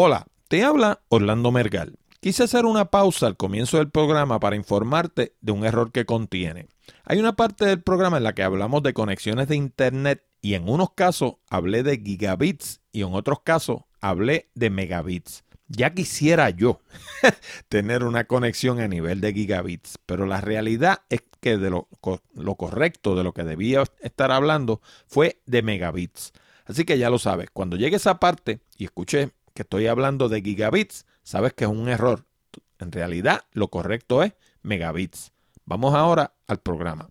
Hola, te habla Orlando Mergal. Quise hacer una pausa al comienzo del programa para informarte de un error que contiene. Hay una parte del programa en la que hablamos de conexiones de Internet y en unos casos hablé de gigabits y en otros casos hablé de megabits. Ya quisiera yo tener una conexión a nivel de gigabits, pero la realidad es que de lo, correcto, de lo que debía estar hablando, fue de megabits. Así que ya lo sabes, cuando llegue esa parte y escuché que estoy hablando de gigabits, sabes que es un error. En realidad, lo correcto es megabits. Vamos ahora al programa.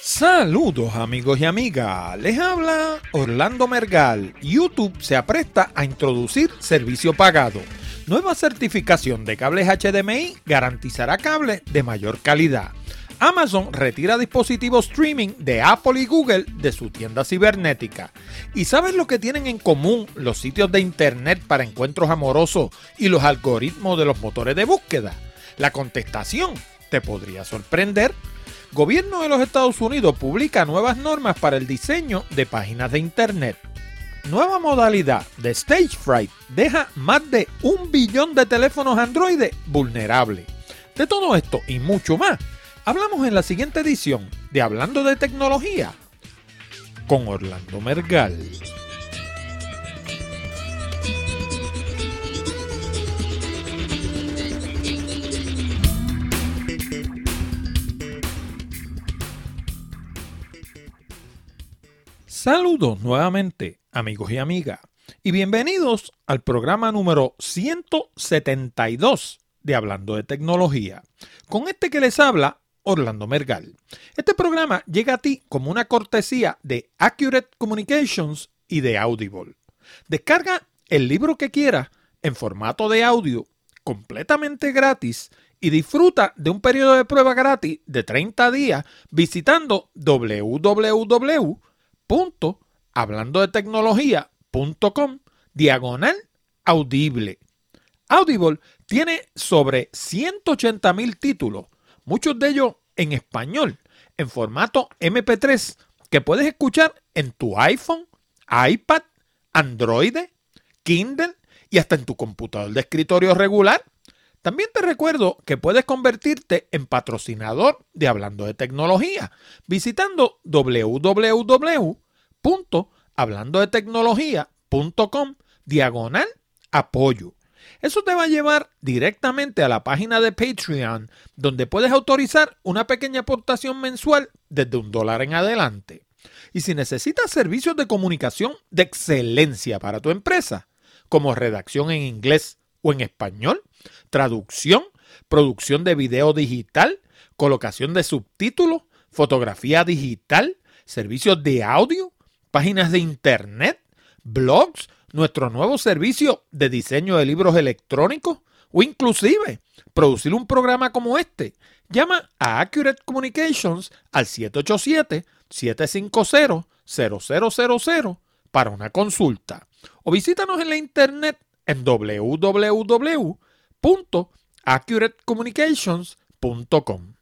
Saludos amigos y amigas, les habla Orlando Mergal. YouTube se apresta a introducir servicio pagado. Nueva certificación de cables HDMI garantizará cables de mayor calidad. Amazon retira dispositivos streaming de Apple y Google de su tienda cibernética. ¿Y sabes lo que tienen en común los sitios de Internet para encuentros amorosos y los algoritmos de los motores de búsqueda? La contestación te podría sorprender. Gobierno de los Estados Unidos publica nuevas normas para el diseño de páginas de Internet. Nueva modalidad de Stage Fright deja más de un billón de teléfonos Android vulnerables. De todo esto y mucho más hablamos en la siguiente edición de Hablando de Tecnología con Orlando Mergal. Saludos nuevamente amigos y amigas y bienvenidos al programa número 172 de Hablando de Tecnología. Con este que les habla Orlando Mergal. Este programa llega a ti como una cortesía de Accurate Communications y de Audible. Descarga el libro que quieras en formato de audio completamente gratis y disfruta de un periodo de prueba gratis de 30 días visitando www.hablandodetecnología.com diagonal audible. Audible tiene sobre 180 mil títulos muchos de ellos en español, en formato MP3, que puedes escuchar en tu iPhone, iPad, Android, Kindle y hasta en tu computador de escritorio regular. También te recuerdo que puedes convertirte en patrocinador de Hablando de Tecnología visitando www.hablandodetecnología.com diagonal apoyo. Eso te va a llevar directamente a la página de Patreon, donde puedes autorizar una pequeña aportación mensual desde un dólar en adelante. Y si necesitas servicios de comunicación de excelencia para tu empresa, como redacción en inglés o en español, traducción, producción de video digital, colocación de subtítulos, fotografía digital, servicios de audio, páginas de internet, blogs, nuestro nuevo servicio de diseño de libros electrónicos o inclusive producir un programa como este. Llama a Accurate Communications al 787-750-0000 para una consulta o visítanos en la internet en www.accuratecommunications.com.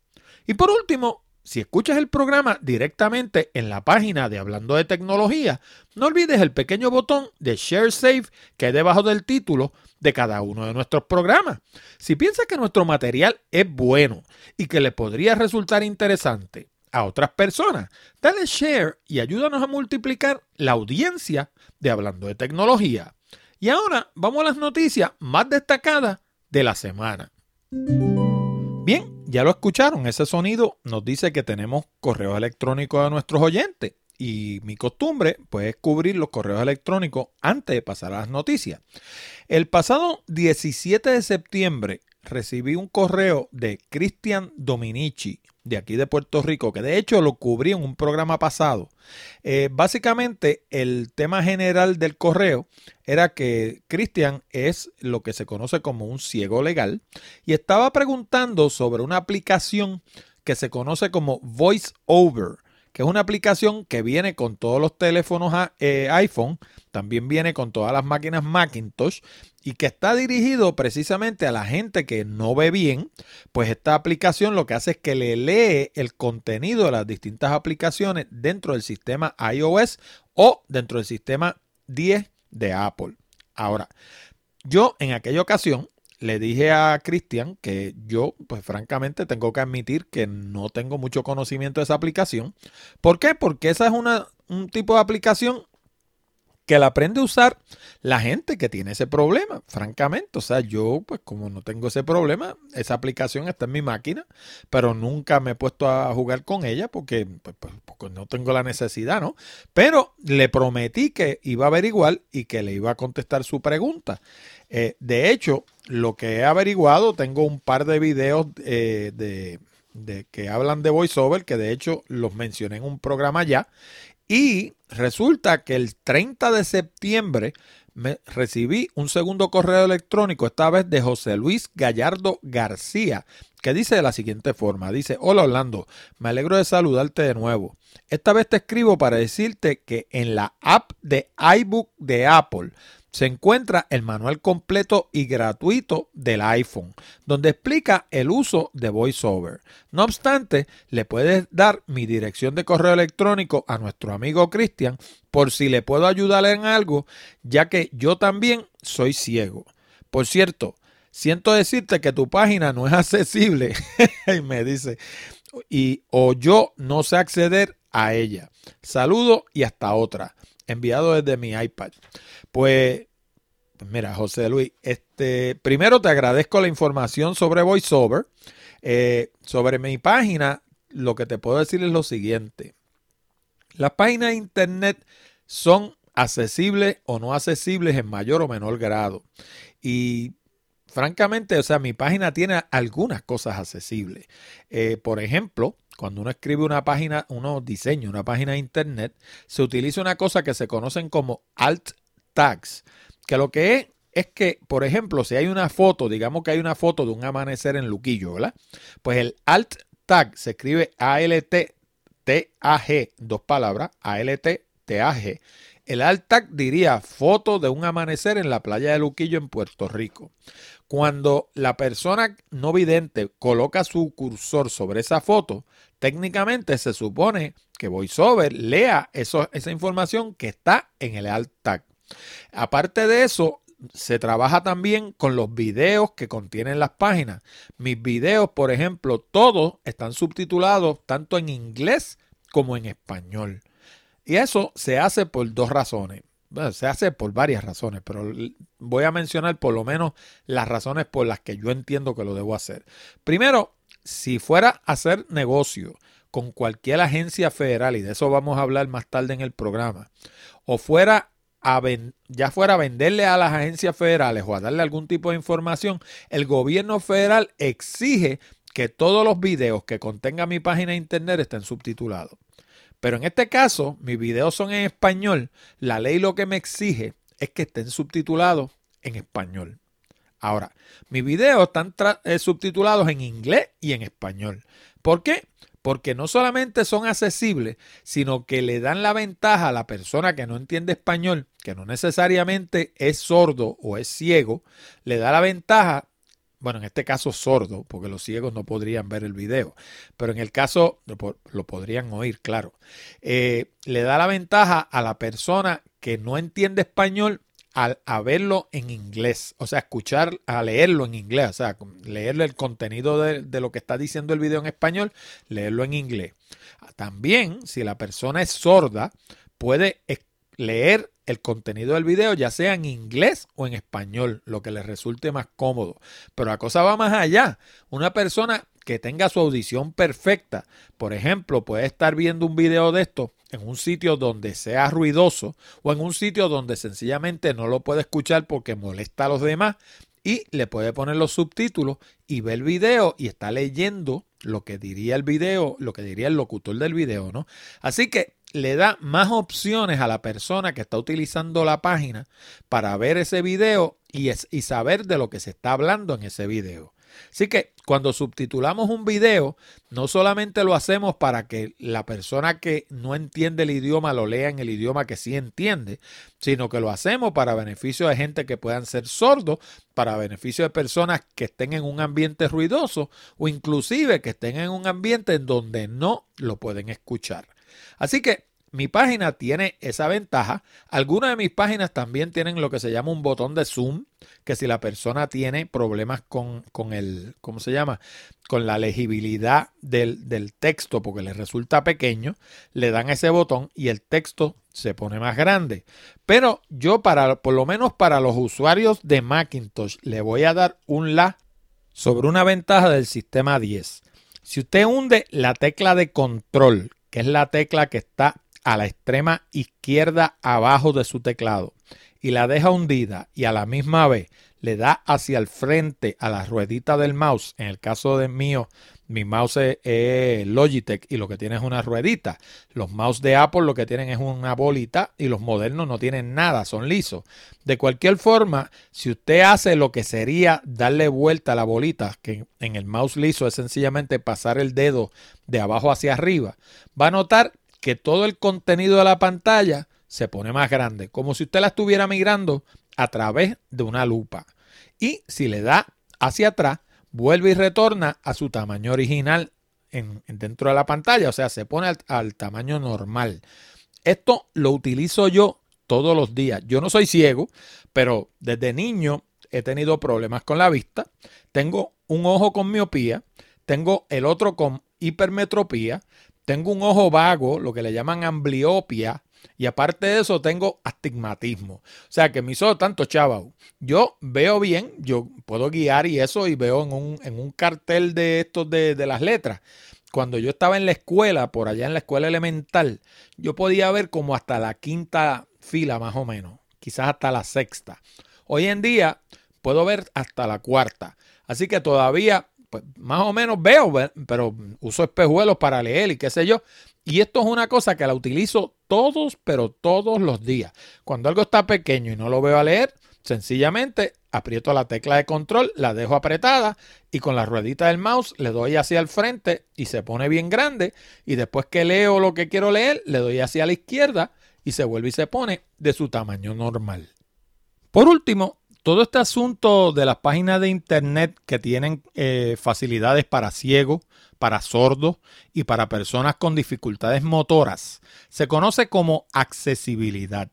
Y por último, si escuchas el programa directamente en la página de Hablando de Tecnología, no olvides el pequeño botón de Share Save que hay debajo del título de cada uno de nuestros programas. Si piensas que nuestro material es bueno y que le podría resultar interesante a otras personas, dale share y ayúdanos a multiplicar la audiencia de Hablando de Tecnología. Y ahora vamos a las noticias más destacadas de la semana. Bien, ya lo escucharon, ese sonido nos dice que tenemos correos electrónicos a nuestros oyentes y mi costumbre pues es cubrir los correos electrónicos antes de pasar a las noticias. El pasado 17 de septiembre recibí un correo de Cristian Dominici de aquí de Puerto Rico, que de hecho lo cubrí en un programa pasado. Eh, básicamente, el tema general del correo era que Cristian es lo que se conoce como un ciego legal y estaba preguntando sobre una aplicación que se conoce como Voice Over que es una aplicación que viene con todos los teléfonos eh, iPhone, también viene con todas las máquinas Macintosh y que está dirigido precisamente a la gente que no ve bien, pues esta aplicación lo que hace es que le lee el contenido de las distintas aplicaciones dentro del sistema iOS o dentro del sistema 10 de Apple. Ahora, yo en aquella ocasión le dije a Cristian que yo, pues francamente, tengo que admitir que no tengo mucho conocimiento de esa aplicación. ¿Por qué? Porque esa es una, un tipo de aplicación que la aprende a usar la gente que tiene ese problema, francamente. O sea, yo, pues como no tengo ese problema, esa aplicación está en mi máquina, pero nunca me he puesto a jugar con ella porque, pues, pues porque no tengo la necesidad, ¿no? Pero le prometí que iba a averiguar y que le iba a contestar su pregunta. Eh, de hecho, lo que he averiguado, tengo un par de videos eh, de, de que hablan de VoiceOver, que de hecho los mencioné en un programa ya, y resulta que el 30 de septiembre me recibí un segundo correo electrónico, esta vez de José Luis Gallardo García, que dice de la siguiente forma, dice, hola Orlando, me alegro de saludarte de nuevo. Esta vez te escribo para decirte que en la app de iBook de Apple se encuentra el manual completo y gratuito del iPhone, donde explica el uso de VoiceOver. No obstante, le puedes dar mi dirección de correo electrónico a nuestro amigo Cristian por si le puedo ayudar en algo, ya que yo también soy ciego. Por cierto, siento decirte que tu página no es accesible, y me dice, y o yo no sé acceder a ella. Saludo y hasta otra enviado desde mi iPad. Pues, pues, mira, José Luis, este, primero te agradezco la información sobre VoiceOver. Eh, sobre mi página, lo que te puedo decir es lo siguiente. Las páginas de internet son accesibles o no accesibles en mayor o menor grado. Y francamente, o sea, mi página tiene algunas cosas accesibles. Eh, por ejemplo, cuando uno escribe una página, uno diseña una página de internet, se utiliza una cosa que se conocen como alt tags, que lo que es es que, por ejemplo, si hay una foto, digamos que hay una foto de un amanecer en Luquillo, ¿verdad? Pues el alt tag se escribe A-L-T-T-A-G, dos palabras, A-L-T-T-A-G. El alt tag diría foto de un amanecer en la playa de Luquillo en Puerto Rico. Cuando la persona no vidente coloca su cursor sobre esa foto, técnicamente se supone que VoiceOver lea esa información que está en el alt tag. Aparte de eso, se trabaja también con los videos que contienen las páginas. Mis videos, por ejemplo, todos están subtitulados tanto en inglés como en español. Y eso se hace por dos razones. se hace por varias razones, pero voy a mencionar por lo menos las razones por las que yo entiendo que lo debo hacer. Primero, si fuera a hacer negocio con cualquier agencia federal, y de eso vamos a hablar más tarde en el programa, o fuera ya fuera a venderle a las agencias federales o a darle algún tipo de información, el gobierno federal exige que todos los videos que contenga mi página de internet estén subtitulados. Pero en este caso, mis videos son en español. La ley lo que me exige es que estén subtitulados en español. Ahora, mis videos están eh, subtitulados en inglés y en español. ¿Por qué? Porque no solamente son accesibles, sino que le dan la ventaja a la persona que no entiende español, que no necesariamente es sordo o es ciego, le da la ventaja bueno, en este caso sordo, porque los ciegos no podrían ver el video, pero en el caso lo podrían oír, claro. Eh, le da la ventaja a la persona que no entiende español al, a verlo en inglés, o sea, escuchar, a leerlo en inglés, o sea, leerle el contenido de, de lo que está diciendo el video en español, leerlo en inglés. También, si la persona es sorda, puede leer el contenido del video, ya sea en inglés o en español, lo que le resulte más cómodo. Pero la cosa va más allá. Una persona que tenga su audición perfecta, por ejemplo, puede estar viendo un video de esto en un sitio donde sea ruidoso o en un sitio donde sencillamente no lo puede escuchar porque molesta a los demás y le puede poner los subtítulos y ver el video y está leyendo lo que diría el video, lo que diría el locutor del video, ¿no? Así que le da más opciones a la persona que está utilizando la página para ver ese video y, y saber de lo que se está hablando en ese video. Así que cuando subtitulamos un video, no solamente lo hacemos para que la persona que no entiende el idioma lo lea en el idioma que sí entiende, sino que lo hacemos para beneficio de gente que puedan ser sordos, para beneficio de personas que estén en un ambiente ruidoso o inclusive que estén en un ambiente en donde no lo pueden escuchar. Así que mi página tiene esa ventaja. Algunas de mis páginas también tienen lo que se llama un botón de zoom, que si la persona tiene problemas con, el, ¿cómo se llama? Con la legibilidad del, del texto porque le resulta pequeño, le dan ese botón y el texto se pone más grande. Pero yo para, por lo menos para los usuarios de Macintosh, le voy a dar un la sobre una ventaja del sistema 10. Si usted hunde la tecla de control, que es la tecla que está a la extrema izquierda abajo de su teclado y la deja hundida y a la misma vez le da hacia el frente a la ruedita del mouse, en el caso de mío, mi mouse es, Logitech y lo que tiene es una ruedita. Los mouse de Apple lo que tienen es una bolita y los modernos no tienen nada, son lisos. De cualquier forma, si usted hace lo que sería darle vuelta a la bolita, que en el mouse liso es sencillamente pasar el dedo de abajo hacia arriba, va a notar que todo el contenido de la pantalla se pone más grande, como si usted la estuviera migrando a través de una lupa. Y si le da hacia atrás, vuelve y retorna a su tamaño original en, dentro de la pantalla, o sea, se pone al, al tamaño normal. Esto lo utilizo yo todos los días. Yo no soy ciego, pero desde niño he tenido problemas con la vista. Tengo un ojo con miopía, tengo el otro con hipermetropía, tengo un ojo vago, lo que le llaman ambliopia, y aparte de eso tengo astigmatismo. O sea que mis ojos tanto chavau. Yo veo bien, yo puedo guiar y eso y veo en un, en un cartel de estos de, de las letras. Cuando yo estaba en la escuela, por allá en la escuela elemental, yo podía ver como hasta la quinta fila más o menos, quizás hasta la sexta. Hoy en día puedo ver hasta la cuarta. Así que todavía pues, más o menos veo, pero uso espejuelos para leer y qué sé yo. Y esto es una cosa que la utilizo todos, pero todos los días. Cuando algo está pequeño y no lo veo a leer, sencillamente aprieto la tecla de control, la dejo apretada y con la ruedita del mouse le doy hacia el frente y se pone bien grande. Y después que leo lo que quiero leer, le doy hacia la izquierda y se vuelve y se pone de su tamaño normal. Por último, todo este asunto de las páginas de internet que tienen eh, facilidades para ciegos, para sordos y para personas con dificultades motoras se conoce como accesibilidad.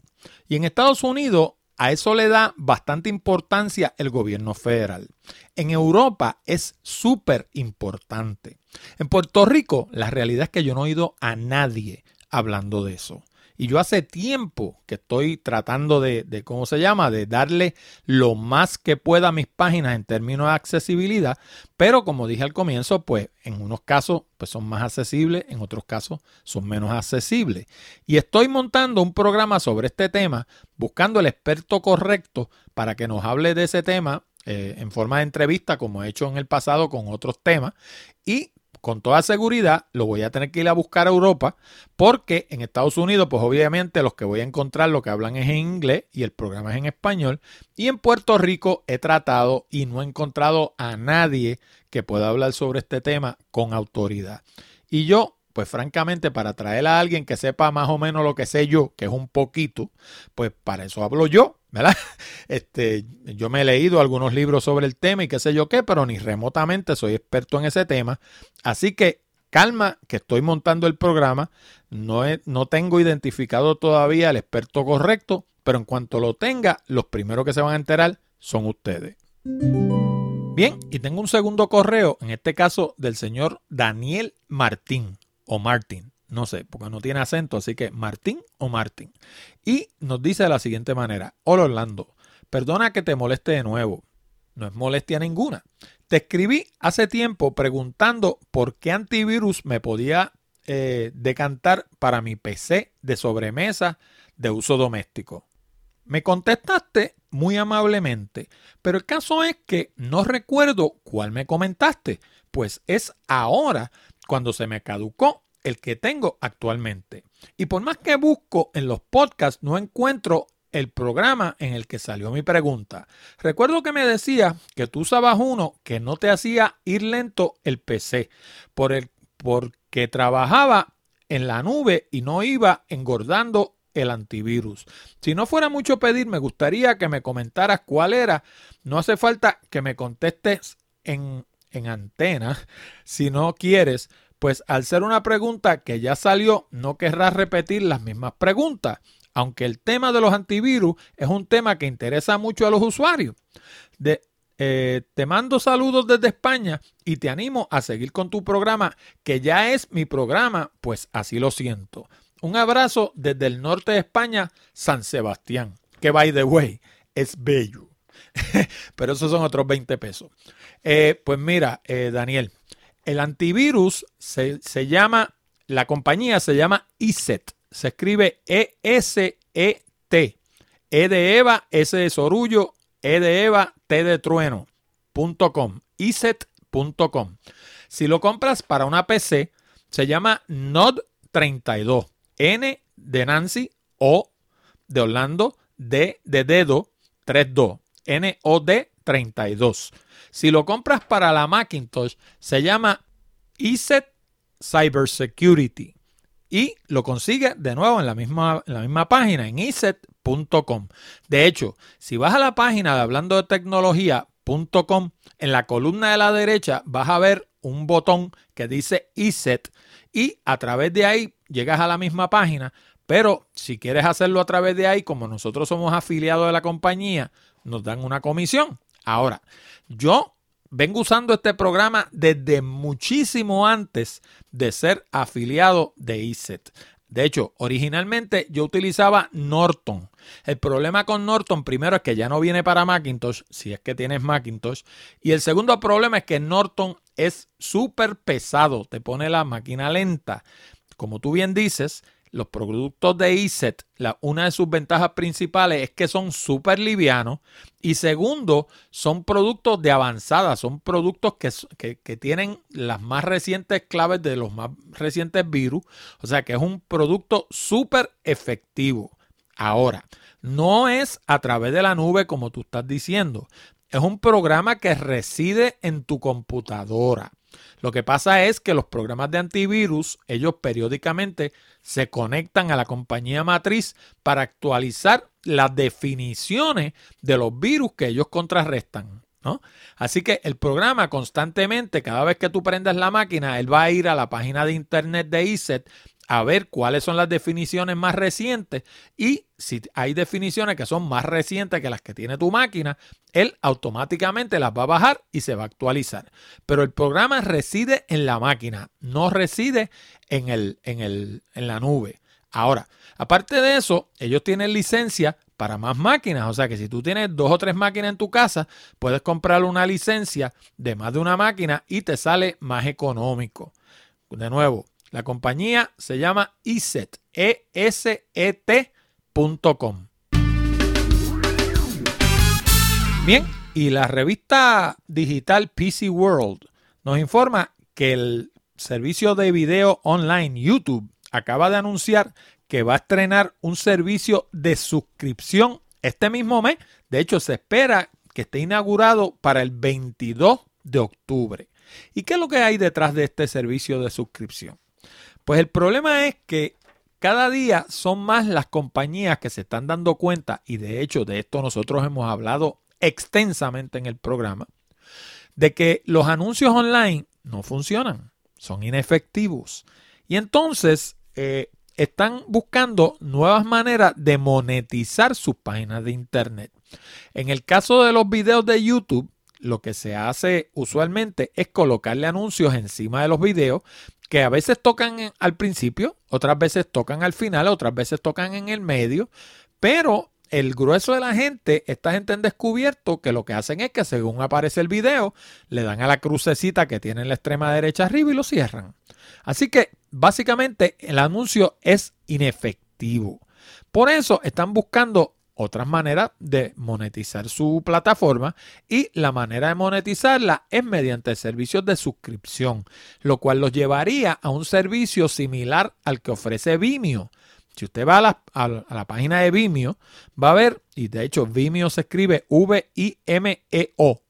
Y en Estados Unidos a eso le da bastante importancia el gobierno federal. En Europa es súper importante. En Puerto Rico la realidad es que yo no he oído a nadie hablando de eso. Y yo hace tiempo que estoy tratando de, ¿cómo se llama? De darle lo más que pueda a mis páginas en términos de accesibilidad. Pero como dije al comienzo, pues en unos casos pues son más accesibles, en otros casos son menos accesibles. Y estoy montando un programa sobre este tema, buscando el experto correcto para que nos hable de ese tema eh, en forma de entrevista, como he hecho en el pasado con otros temas. Y con toda seguridad lo voy a tener que ir a buscar a Europa porque en Estados Unidos pues obviamente los que voy a encontrar lo que hablan es en inglés y el programa es en español y en Puerto Rico he tratado y no he encontrado a nadie que pueda hablar sobre este tema con autoridad. Y yo pues francamente para traer a alguien que sepa más o menos lo que sé yo, que es un poquito, pues para eso hablo yo, ¿verdad? Este, yo me he leído algunos libros sobre el tema y qué sé yo qué, pero ni remotamente soy experto en ese tema. Así que calma, que estoy montando el programa. No, no tengo identificado todavía el experto correcto, pero en cuanto lo tenga, los primeros que se van a enterar son ustedes. Bien, y tengo un segundo correo, en este caso del señor Daniel Martín o Martín no sé, porque no tiene acento, así que Martín o Martín. Y nos dice de la siguiente manera, hola Orlando, perdona que te moleste de nuevo, no es molestia ninguna. Te escribí hace tiempo preguntando por qué antivirus me podía eh, decantar para mi PC de sobremesa de uso doméstico. Me contestaste muy amablemente, pero el caso es que no recuerdo cuál me comentaste, pues es ahora cuando se me caducó el que tengo actualmente. Y por más que busco en los podcasts, no encuentro el programa en el que salió mi pregunta. Recuerdo que me decía que tú usabas uno que no te hacía ir lento el PC, por el, porque trabajaba en la nube y no iba engordando el antivirus. Si no fuera mucho pedir, me gustaría que me comentaras cuál era. No hace falta que me contestes en, en antena si no quieres, pues al ser una pregunta que ya salió, no querrás repetir las mismas preguntas, aunque el tema de los antivirus es un tema que interesa mucho a los usuarios. De, eh, te mando saludos desde España y te animo a seguir con tu programa, que ya es mi programa, pues así lo siento. Un abrazo desde el norte de España, San Sebastián, que by the way, es bello. Pero esos son otros 20 pesos. Eh, pues mira, eh, Daniel, el antivirus se, se, llama, la compañía se llama ESET. Se escribe E-S-E-T. E de Eva, S de Sorullo, E de Eva, T de Trueno.com. ESET.com. Si lo compras para una PC, se llama Node 32. N de Nancy, O de Orlando, D de dedo, 32. NOD 32. Si lo compras para la Macintosh, se llama ESET Cybersecurity. Y lo consigue de nuevo en la misma, en la misma página, en ESET.com. De hecho, si vas a la página de hablando de tecnología.com, en la columna de la derecha vas a ver un botón que dice ESET y a través de ahí llegas a la misma página. Pero si quieres hacerlo a través de ahí, como nosotros somos afiliados de la compañía, nos dan una comisión. Ahora, yo vengo usando este programa desde muchísimo antes de ser afiliado de ISET. De hecho, originalmente yo utilizaba Norton. El problema con Norton, primero, es que ya no viene para Macintosh, si es que tienes Macintosh. Y el segundo problema es que Norton es súper pesado, te pone la máquina lenta. Como tú bien dices, los productos de ESET, la, una de sus ventajas principales es que son súper livianos y segundo, son productos de avanzada, son productos que, que, tienen las más recientes claves de los más recientes virus, o sea que es un producto súper efectivo. Ahora, no es a través de la nube como tú estás diciendo, es un programa que reside en tu computadora. Lo que pasa es que los programas de antivirus, ellos periódicamente se conectan a la compañía matriz para actualizar las definiciones de los virus que ellos contrarrestan. ¿no? Así que el programa constantemente, cada vez que tú prendas la máquina, él va a ir a la página de internet de ISET a ver cuáles son las definiciones más recientes y si hay definiciones que son más recientes que las que tiene tu máquina, él automáticamente las va a bajar y se va a actualizar. Pero el programa reside en la máquina, no reside en, el, en, el, en la nube. Ahora, aparte de eso, ellos tienen licencia para más máquinas. O sea que si tú tienes dos o tres máquinas en tu casa, puedes comprar una licencia de más de una máquina y te sale más económico. De nuevo, la compañía se llama ESET, E-S-E-T.com. Bien, y la revista digital PC World nos informa que el servicio de video online YouTube acaba de anunciar que va a estrenar un servicio de suscripción este mismo mes. De hecho, se espera que esté inaugurado para el 22 de octubre. ¿Y qué es lo que hay detrás de este servicio de suscripción? Pues el problema es que cada día son más las compañías que se están dando cuenta, y de hecho de esto nosotros hemos hablado extensamente en el programa, de que los anuncios online no funcionan, son inefectivos. Y entonces eh, están buscando nuevas maneras de monetizar sus páginas de internet. En el caso de los videos de YouTube, lo que se hace usualmente es colocarle anuncios encima de los videos que a veces tocan al principio, otras veces tocan al final, otras veces tocan en el medio, pero el grueso de la gente, esta gente han descubierto que lo que hacen es que según aparece el video, le dan a la crucecita que tiene en la extrema derecha arriba y lo cierran. Así que básicamente el anuncio es inefectivo. Por eso están buscando otras maneras de monetizar su plataforma y la manera de monetizarla es mediante servicios de suscripción, lo cual los llevaría a un servicio similar al que ofrece Vimeo. Si usted va a la, página de Vimeo, va a ver, y de hecho Vimeo se escribe V-I-M-E-O.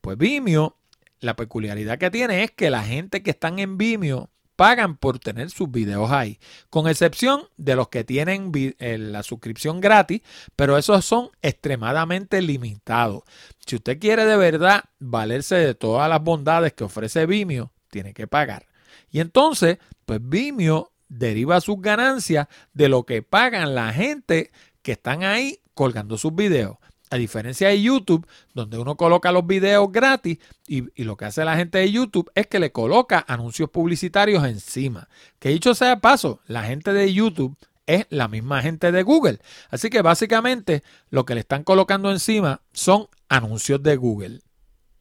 Pues Vimeo, la peculiaridad que tiene es que la gente que están en Vimeo pagan por tener sus videos ahí, con excepción de los que tienen eh, la suscripción gratis, pero esos son extremadamente limitados. Si usted quiere de verdad valerse de todas las bondades que ofrece Vimeo, tiene que pagar. Y entonces, pues Vimeo deriva sus ganancias de lo que pagan la gente que están ahí colgando sus videos. A diferencia de YouTube, donde uno coloca los videos gratis y, lo que hace la gente de YouTube es que le coloca anuncios publicitarios encima. Que dicho sea paso, la gente de YouTube es la misma gente de Google. Así que básicamente lo que le están colocando encima son anuncios de Google.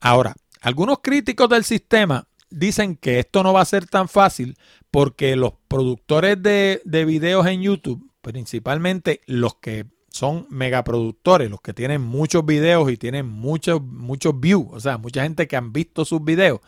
Ahora, algunos críticos del sistema dicen que esto no va a ser tan fácil porque los productores de, de videos en YouTube, principalmente los que son megaproductores, los que tienen muchos videos y tienen muchos, muchos views, o sea, mucha gente que han visto sus videos,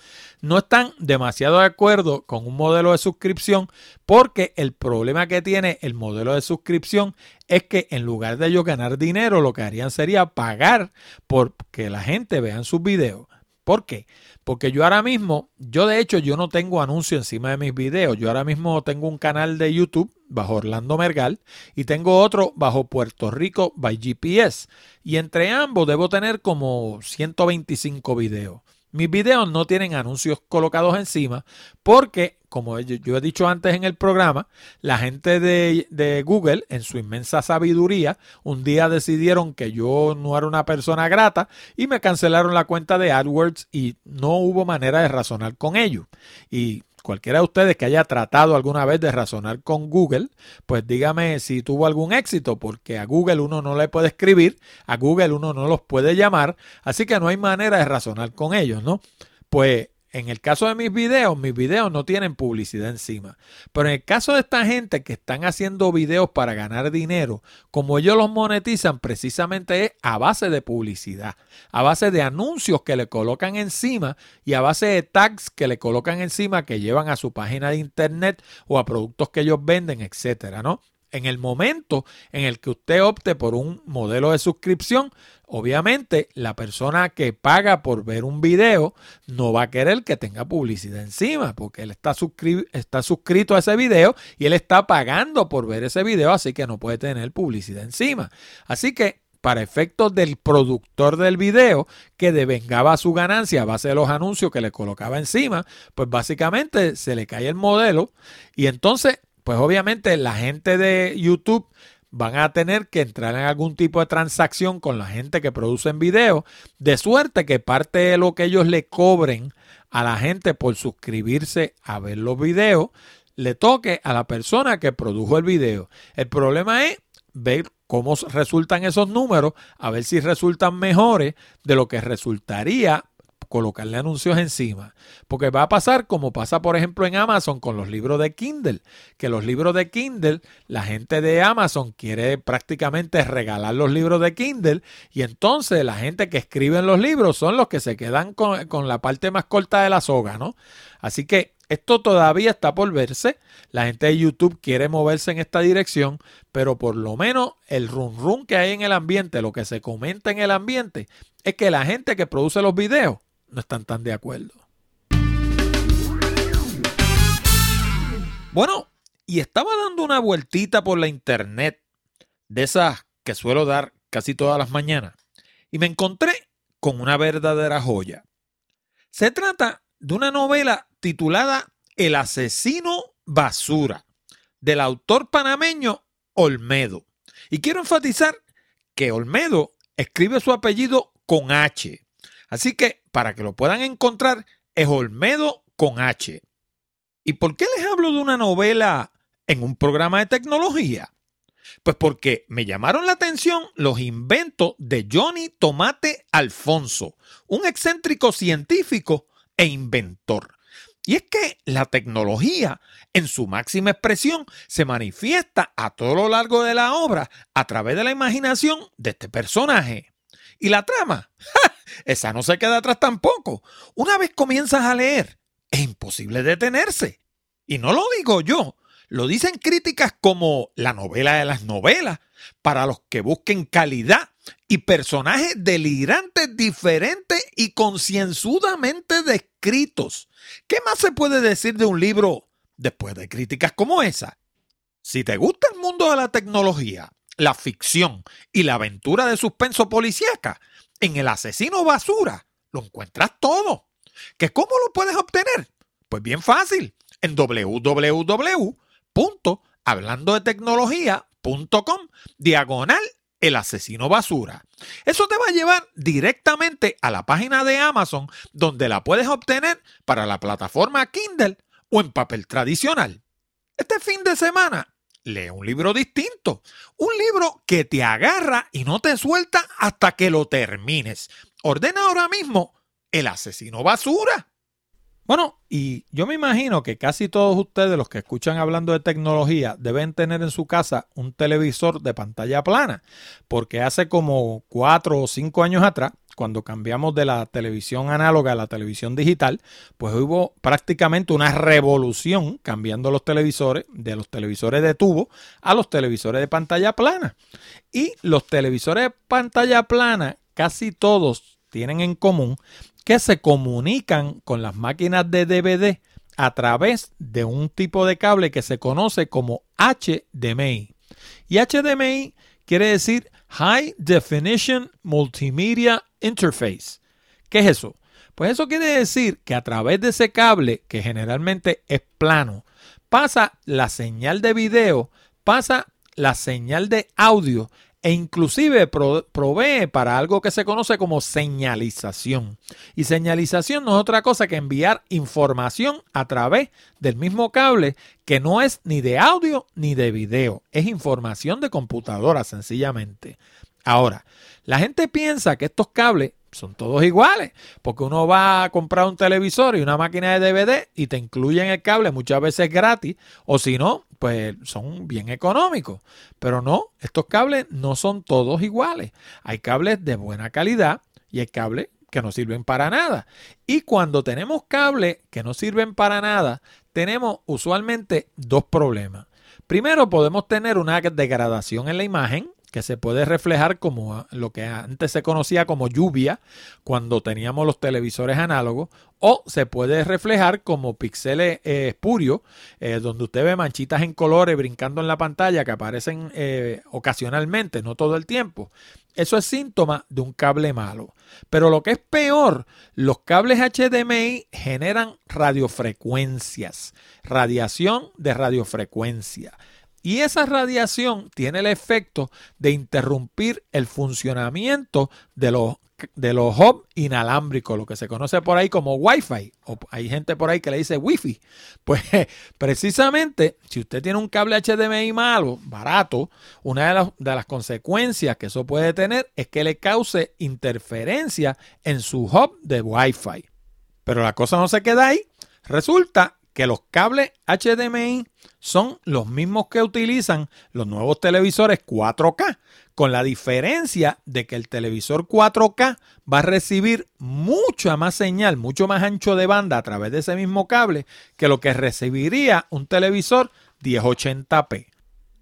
no están demasiado de acuerdo con un modelo de suscripción porque el problema que tiene el modelo de suscripción es que en lugar de ellos ganar dinero, lo que harían sería pagar por que la gente vea sus videos. ¿Por qué? Porque yo ahora mismo, yo de hecho, yo no tengo anuncio encima de mis videos. Yo ahora mismo tengo un canal de YouTube bajo Orlando Mergal y tengo otro bajo Puerto Rico by GPS. Y entre ambos debo tener como 125 videos. Mis videos no tienen anuncios colocados encima porque, como yo he dicho antes en el programa, la gente de, Google, en su inmensa sabiduría, un día decidieron que yo no era una persona grata y me cancelaron la cuenta de AdWords y no hubo manera de razonar con ello. Y cualquiera de ustedes que haya tratado alguna vez de razonar con Google, pues dígame si tuvo algún éxito, porque a Google uno no le puede escribir, a Google uno no los puede llamar, así que no hay manera de razonar con ellos, ¿no? Pues en el caso de mis videos, mis videos no tienen publicidad encima. Pero en el caso de esta gente que están haciendo videos para ganar dinero, como ellos los monetizan, precisamente es a base de publicidad, a base de anuncios que le colocan encima y a base de tags que le colocan encima que llevan a su página de internet o a productos que ellos venden, etcétera, ¿no? En el momento en el que usted opte por un modelo de suscripción, obviamente la persona que paga por ver un video no va a querer que tenga publicidad encima, porque él está, está suscrito a ese video y él está pagando por ver ese video, así que no puede tener publicidad encima. Así que para efectos del productor del video que devengaba su ganancia a base de los anuncios que le colocaba encima, pues básicamente se le cae el modelo y entonces pues obviamente la gente de YouTube van a tener que entrar en algún tipo de transacción con la gente que producen videos, de suerte que parte de lo que ellos le cobren a la gente por suscribirse a ver los videos, le toque a la persona que produjo el video. El problema es ver cómo resultan esos números, a ver si resultan mejores de lo que resultaría colocarle anuncios encima. Porque va a pasar como pasa, por ejemplo, en Amazon con los libros de Kindle, que los libros de Kindle, la gente de Amazon quiere prácticamente regalar los libros de Kindle y entonces la gente que escribe en los libros son los que se quedan con, con la parte más corta de la soga, ¿no? Así que esto todavía está por verse. La gente de YouTube quiere moverse en esta dirección, pero por lo menos el run run que hay en el ambiente, lo que se comenta en el ambiente, es que la gente que produce los videos no están tan de acuerdo. Bueno, y estaba dando una vueltita por la internet, de esas que suelo dar casi todas las mañanas, y me encontré con una verdadera joya. Se trata de una novela titulada El asesino basura, del autor panameño Olmedo. Y quiero enfatizar que Olmedo escribe su apellido con H, Así que para que lo puedan encontrar es Olmedo con H. ¿Y por qué les hablo de una novela en un programa de tecnología? Pues porque me llamaron la atención los inventos de Johnny Tomate Alfonso, un excéntrico científico e inventor. Y es que la tecnología, en su máxima expresión, se manifiesta a todo lo largo de la obra a través de la imaginación de este personaje. ¿Y la trama? Esa no se queda atrás tampoco. Una vez comienzas a leer, es imposible detenerse. Y no lo digo yo, lo dicen críticas como la novela de las novelas, para los que busquen calidad y personajes delirantes, diferentes y concienzudamente descritos. ¿Qué más se puede decir de un libro después de críticas como esa? Si te gusta el mundo de la tecnología, la ficción y la aventura de suspenso policíaca, en el asesino basura lo encuentras todo. ¿Que cómo lo puedes obtener? Pues bien fácil. en www.hablandodetecnología.com diagonal el asesino basura. Eso te va a llevar directamente a la página de Amazon donde la puedes obtener para la plataforma Kindle o en papel tradicional. Este fin de semana lee un libro distinto, un libro que te agarra y no te suelta hasta que lo termines. Ordena ahora mismo El asesino basura. Bueno, y yo me imagino que casi todos ustedes, los que escuchan hablando de tecnología, deben tener en su casa un televisor de pantalla plana, porque hace como cuatro o cinco años atrás, cuando cambiamos de la televisión análoga a la televisión digital, pues hubo prácticamente una revolución cambiando los televisores, de los televisores de tubo a los televisores de pantalla plana. Y los televisores de pantalla plana, casi todos tienen en común que se comunican con las máquinas de DVD a través de un tipo de cable que se conoce como HDMI. Y HDMI quiere decir High Definition Multimedia Interface. ¿Qué es eso? Pues eso quiere decir que a través de ese cable, que generalmente es plano, pasa la señal de video, pasa la señal de audio e inclusive provee para algo que se conoce como señalización. Y señalización no es otra cosa que enviar información a través del mismo cable que no es ni de audio ni de video, es información de computadora sencillamente. Ahora, la gente piensa que estos cables son todos iguales, porque uno va a comprar un televisor y una máquina de DVD y te incluyen el cable muchas veces gratis, o si no, pues son bien económicos. Pero no, estos cables no son todos iguales. Hay cables de buena calidad y hay cables que no sirven para nada. Y cuando tenemos cables que no sirven para nada, tenemos usualmente dos problemas. Primero, podemos tener una degradación en la imagen, que se puede reflejar como lo que antes se conocía como lluvia cuando teníamos los televisores análogos o se puede reflejar como píxeles eh, espurios eh, donde usted ve manchitas en colores brincando en la pantalla que aparecen eh, ocasionalmente, no todo el tiempo. Eso es síntoma de un cable malo. Pero lo que es peor, los cables HDMI generan radiofrecuencias, radiación de radiofrecuencia. Y esa radiación tiene el efecto de interrumpir el funcionamiento de los, de los hubs inalámbricos, lo que se conoce por ahí como Wi-Fi. O hay gente por ahí que le dice Wi-Fi. Pues precisamente, si usted tiene un cable HDMI malo, barato, una de las, de las consecuencias que eso puede tener es que le cause interferencia en su hub de Wi-Fi. Pero la cosa no se queda ahí. Resulta que los cables HDMI son los mismos que utilizan los nuevos televisores 4K, con la diferencia de que el televisor 4K va a recibir mucha más señal, mucho más ancho de banda a través de ese mismo cable que lo que recibiría un televisor 1080p.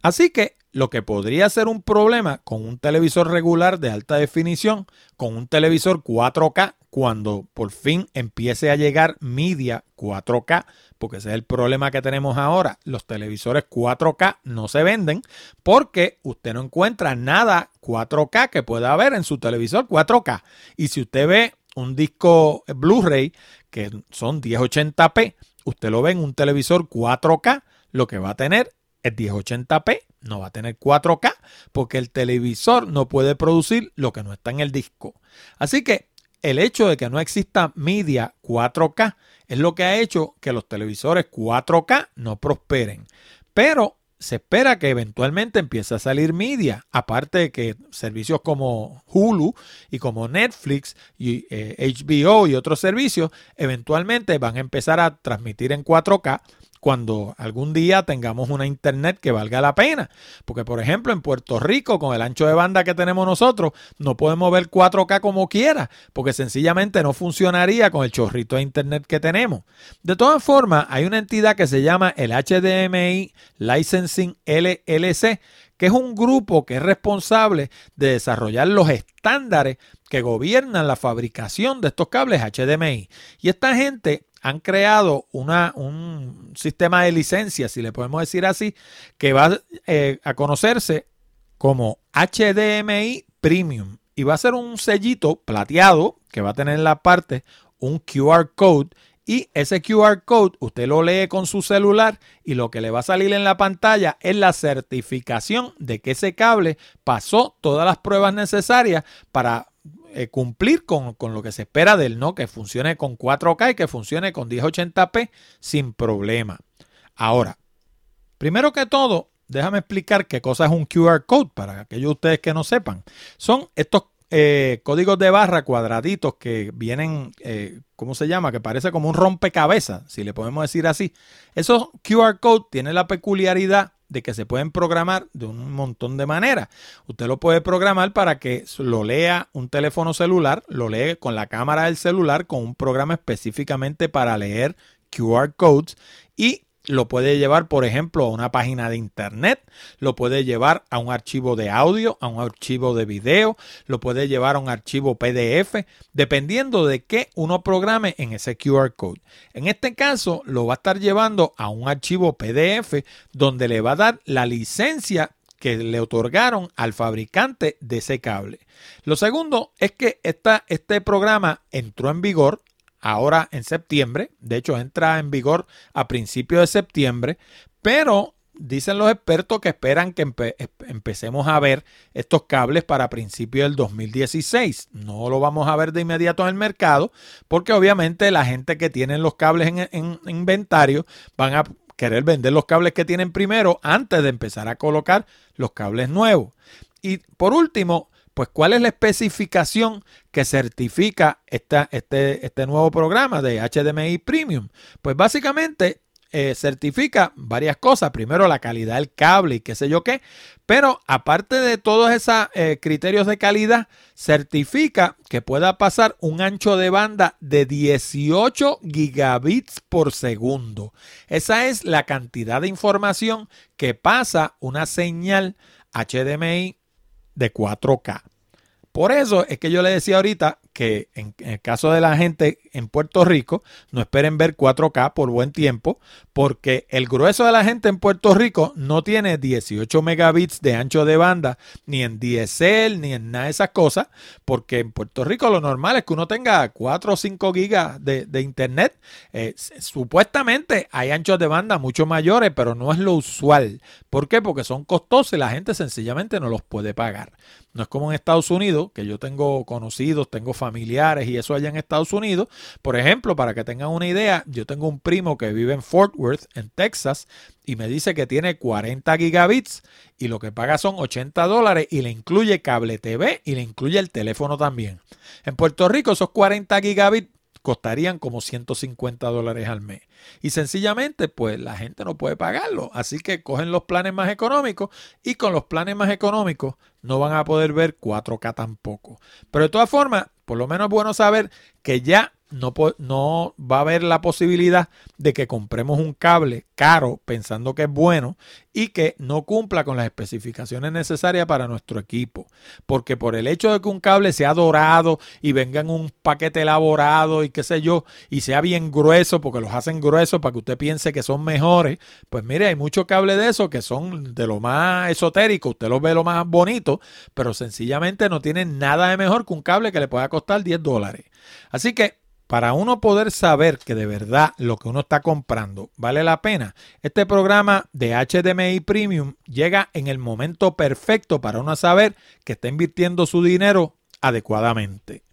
Así que lo que podría ser un problema con un televisor regular de alta definición, con un televisor 4K, cuando por fin empiece a llegar media 4K, porque ese es el problema que tenemos ahora. Los televisores 4K no se venden porque usted no encuentra nada 4K que pueda haber en su televisor 4K. Y si usted ve un disco Blu-ray que son 1080p, usted lo ve en un televisor 4K, lo que va a tener es 1080p, no va a tener 4K, porque el televisor no puede producir lo que no está en el disco. Así que el hecho de que no exista media 4K es lo que ha hecho que los televisores 4K no prosperen. Pero se espera que eventualmente empiece a salir media, aparte de que servicios como Hulu y como Netflix y HBO eh, y otros servicios eventualmente van a empezar a transmitir en 4K cuando algún día tengamos una internet que valga la pena. Porque, por ejemplo, en Puerto Rico, con el ancho de banda que tenemos nosotros, no podemos ver 4K como quiera, porque sencillamente no funcionaría con el chorrito de internet que tenemos. De todas formas, hay una entidad que se llama el HDMI Licensing LLC, que es un grupo que es responsable de desarrollar los estándares que gobiernan la fabricación de estos cables HDMI. Y esta gente han creado una, un sistema de licencias, si le podemos decir así, que va eh, a conocerse como HDMI Premium. Y va a ser un sellito plateado que va a tener en la parte un QR code y ese QR code usted lo lee con su celular y lo que le va a salir en la pantalla es la certificación de que ese cable pasó todas las pruebas necesarias para eh, cumplir con, con, lo que se espera del ¿no? Que funcione con 4K y que funcione con 1080p sin problema. Ahora, primero que todo, déjame explicar qué cosa es un QR code para aquellos de ustedes que no sepan. Son estos eh, códigos de barra cuadraditos que vienen, eh, ¿cómo se llama? Que parece como un rompecabezas, si le podemos decir así. Esos QR codes tienen la peculiaridad de que se pueden programar de un montón de maneras. Usted lo puede programar para que lo lea un teléfono celular, lo lee con la cámara del celular, con un programa específicamente para leer QR codes y lo puede llevar, por ejemplo, a una página de internet, lo puede llevar a un archivo de audio, a un archivo de video, lo puede llevar a un archivo PDF, dependiendo de qué uno programe en ese QR code. En este caso, lo va a estar llevando a un archivo PDF donde le va a dar la licencia que le otorgaron al fabricante de ese cable. Lo segundo es que este programa entró en vigor ahora en septiembre. De hecho, entra en vigor a principios de septiembre. Pero dicen los expertos que esperan que empecemos a ver estos cables para principios del 2016. No lo vamos a ver de inmediato en el mercado porque obviamente la gente que tiene los cables en, en inventario van a querer vender los cables que tienen primero antes de empezar a colocar los cables nuevos. Y por último, pues ¿cuál es la especificación que certifica este, este nuevo programa de HDMI Premium? Pues básicamente eh, certifica varias cosas. Primero, la calidad del cable y qué sé yo qué. Pero aparte de todos esos eh, criterios de calidad, certifica que pueda pasar un ancho de banda de 18 gigabits por segundo. Esa es la cantidad de información que pasa una señal HDMI de 4K. Por eso es que yo le decía ahorita que en, el caso de la gente en Puerto Rico, no esperen ver 4K por buen tiempo, porque el grueso de la gente en Puerto Rico no tiene 18 megabits de ancho de banda, ni en DSL, ni en nada de esas cosas, porque en Puerto Rico lo normal es que uno tenga 4 o 5 gigas de, internet. Supuestamente hay anchos de banda mucho mayores, pero no es lo usual. ¿Por qué? Porque son costosos y la gente sencillamente no los puede pagar. No es como en Estados Unidos, que yo tengo conocidos, tengo familiares y eso allá en Estados Unidos. Por ejemplo, para que tengan una idea, yo tengo un primo que vive en Fort Worth, en Texas, y me dice que tiene 40 gigabits y lo que paga son 80 dólares y le incluye cable TV y le incluye el teléfono también. En Puerto Rico esos 40 gigabits costarían como 150 dólares al mes. Y sencillamente, pues la gente no puede pagarlo. Así que cogen los planes más económicos y con los planes más económicos no van a poder ver 4K tampoco. Pero de todas formas, por lo menos es bueno saber que ya no, va a haber la posibilidad de que compremos un cable caro pensando que es bueno y que no cumpla con las especificaciones necesarias para nuestro equipo. Porque por el hecho de que un cable sea dorado y venga en un paquete elaborado y qué sé yo, y sea bien grueso, porque los hacen gruesos para que usted piense que son mejores, pues mire, hay muchos cables de esos que son de lo más esotérico, usted los ve lo más bonito, pero sencillamente no tienen nada de mejor que un cable que le pueda costar 10 dólares. Así que para uno poder saber que de verdad lo que uno está comprando vale la pena, este programa de HDMI Premium llega en el momento perfecto para uno saber que está invirtiendo su dinero adecuadamente.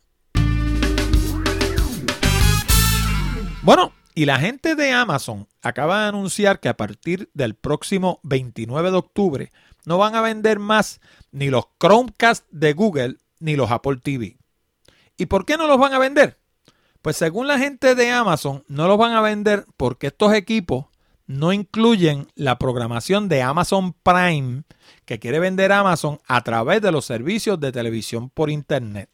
Bueno, y la gente de Amazon acaba de anunciar que a partir del próximo 29 de octubre no van a vender más ni los Chromecast de Google ni los Apple TV. ¿Y por qué no los van a vender? Pues según la gente de Amazon, no los van a vender porque estos equipos no incluyen la programación de Amazon Prime que quiere vender Amazon a través de los servicios de televisión por Internet.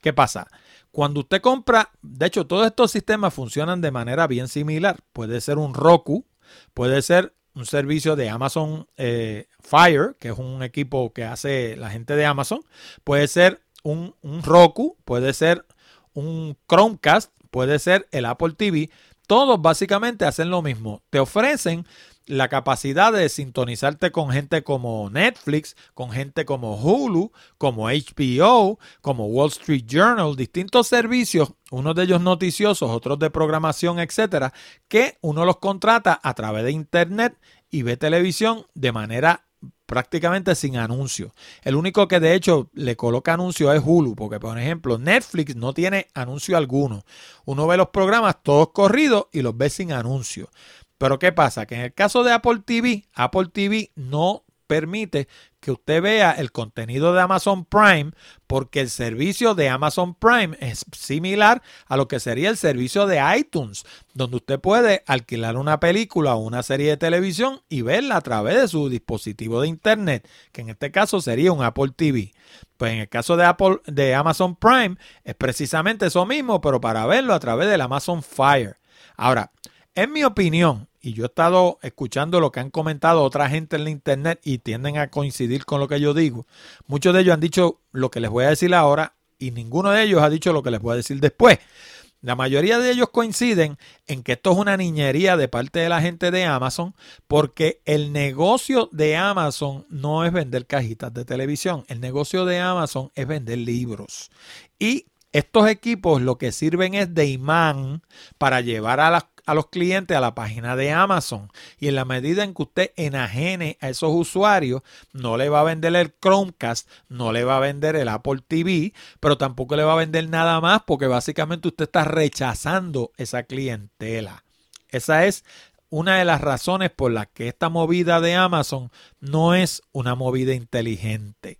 ¿Qué pasa? Cuando usted compra, de hecho todos estos sistemas funcionan de manera bien similar. Puede ser un Roku, puede ser un servicio de Amazon eh, Fire, que es un equipo que hace la gente de Amazon. Puede ser un, un Roku, puede ser un Chromecast, puede ser el Apple TV. Todos básicamente hacen lo mismo. Te ofrecen la capacidad de sintonizarte con gente como Netflix, con gente como Hulu, como HBO, como Wall Street Journal, distintos servicios unos de ellos noticiosos, otros de programación, etcétera, que uno los contrata a través de internet y ve televisión de manera prácticamente sin anuncios. El único que de hecho le coloca anuncio es Hulu, porque por ejemplo Netflix no tiene anuncio alguno. Uno ve los programas todos corridos y los ve sin anuncio. Pero ¿qué pasa? Que en el caso de Apple TV, Apple TV no permite que usted vea el contenido de Amazon Prime porque el servicio de Amazon Prime es similar a lo que sería el servicio de iTunes, donde usted puede alquilar una película o una serie de televisión y verla a través de su dispositivo de internet, que en este caso sería un Apple TV. Pues en el caso de Apple de Amazon Prime es precisamente eso mismo, pero para verlo a través del Amazon Fire. Ahora, en mi opinión, y yo he estado escuchando lo que han comentado otra gente en la internet y tienden a coincidir con lo que yo digo. Muchos de ellos han dicho lo que les voy a decir ahora y ninguno de ellos ha dicho lo que les voy a decir después. La mayoría de ellos coinciden en que esto es una niñería de parte de la gente de Amazon porque el negocio de Amazon no es vender cajitas de televisión, el negocio de Amazon es vender libros. Y estos equipos lo que sirven es de imán para llevar a a los clientes a la página de Amazon. Y en la medida en que usted enajene a esos usuarios, no le va a vender el Chromecast, no le va a vender el Apple TV, pero tampoco le va a vender nada más porque básicamente usted está rechazando esa clientela. Esa es una de las razones por las que esta movida de Amazon no es una movida inteligente.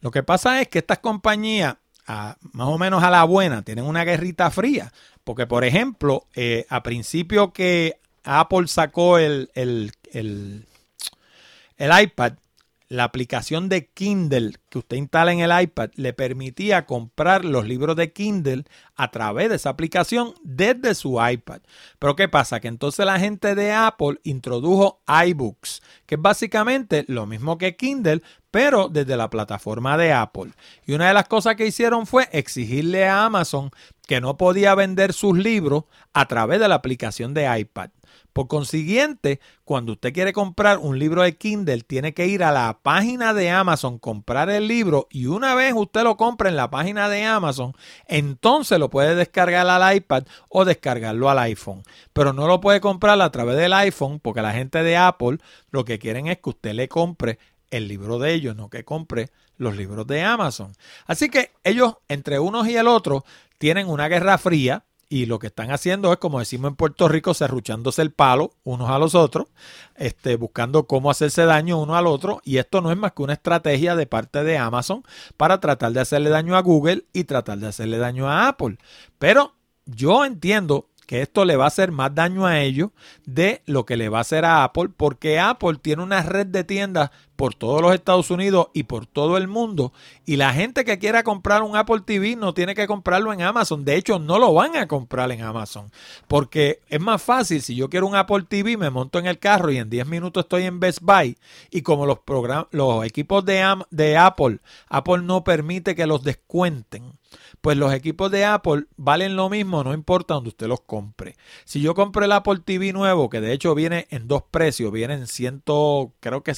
Lo que pasa es que estas compañías, más o menos a la buena, tienen una guerrita fría. Porque, por ejemplo, eh, a principio que Apple sacó el, el, el, el iPad, la aplicación de Kindle que usted instala en el iPad le permitía comprar los libros de Kindle a través de esa aplicación desde su iPad. Pero ¿qué pasa? Que entonces la gente de Apple introdujo iBooks, que es básicamente lo mismo que Kindle, pero desde la plataforma de Apple. Y una de las cosas que hicieron fue exigirle a Amazon que no podía vender sus libros a través de la aplicación de iPad. Por consiguiente, cuando usted quiere comprar un libro de Kindle, tiene que ir a la página de Amazon, comprar el libro y una vez usted lo compra en la página de Amazon, entonces lo puede descargar al iPad o descargarlo al iPhone. Pero no lo puede comprar a través del iPhone porque la gente de Apple lo que quieren es que usted le compre el libro de ellos, no que compre los libros de Amazon. Así que ellos, entre unos y el otro, tienen una guerra fría y lo que están haciendo es, como decimos en Puerto Rico, cerruchándose el palo unos a los otros, este, buscando cómo hacerse daño uno al otro. Y esto no es más que una estrategia de parte de Amazon para tratar de hacerle daño a Google y tratar de hacerle daño a Apple. Pero yo entiendo que esto le va a hacer más daño a ellos de lo que le va a hacer a Apple, porque Apple tiene una red de tiendas por todos los Estados Unidos y por todo el mundo. Y la gente que quiera comprar un Apple TV no tiene que comprarlo en Amazon. De hecho, no lo van a comprar en Amazon. Porque es más fácil, si yo quiero un Apple TV, me monto en el carro y en 10 minutos estoy en Best Buy. Y como los, los equipos de, de Apple, Apple no permite que los descuenten pues los equipos de Apple valen lo mismo, no importa donde usted los compre. Si yo compro el Apple TV nuevo, que de hecho viene en dos precios, viene en ciento, creo que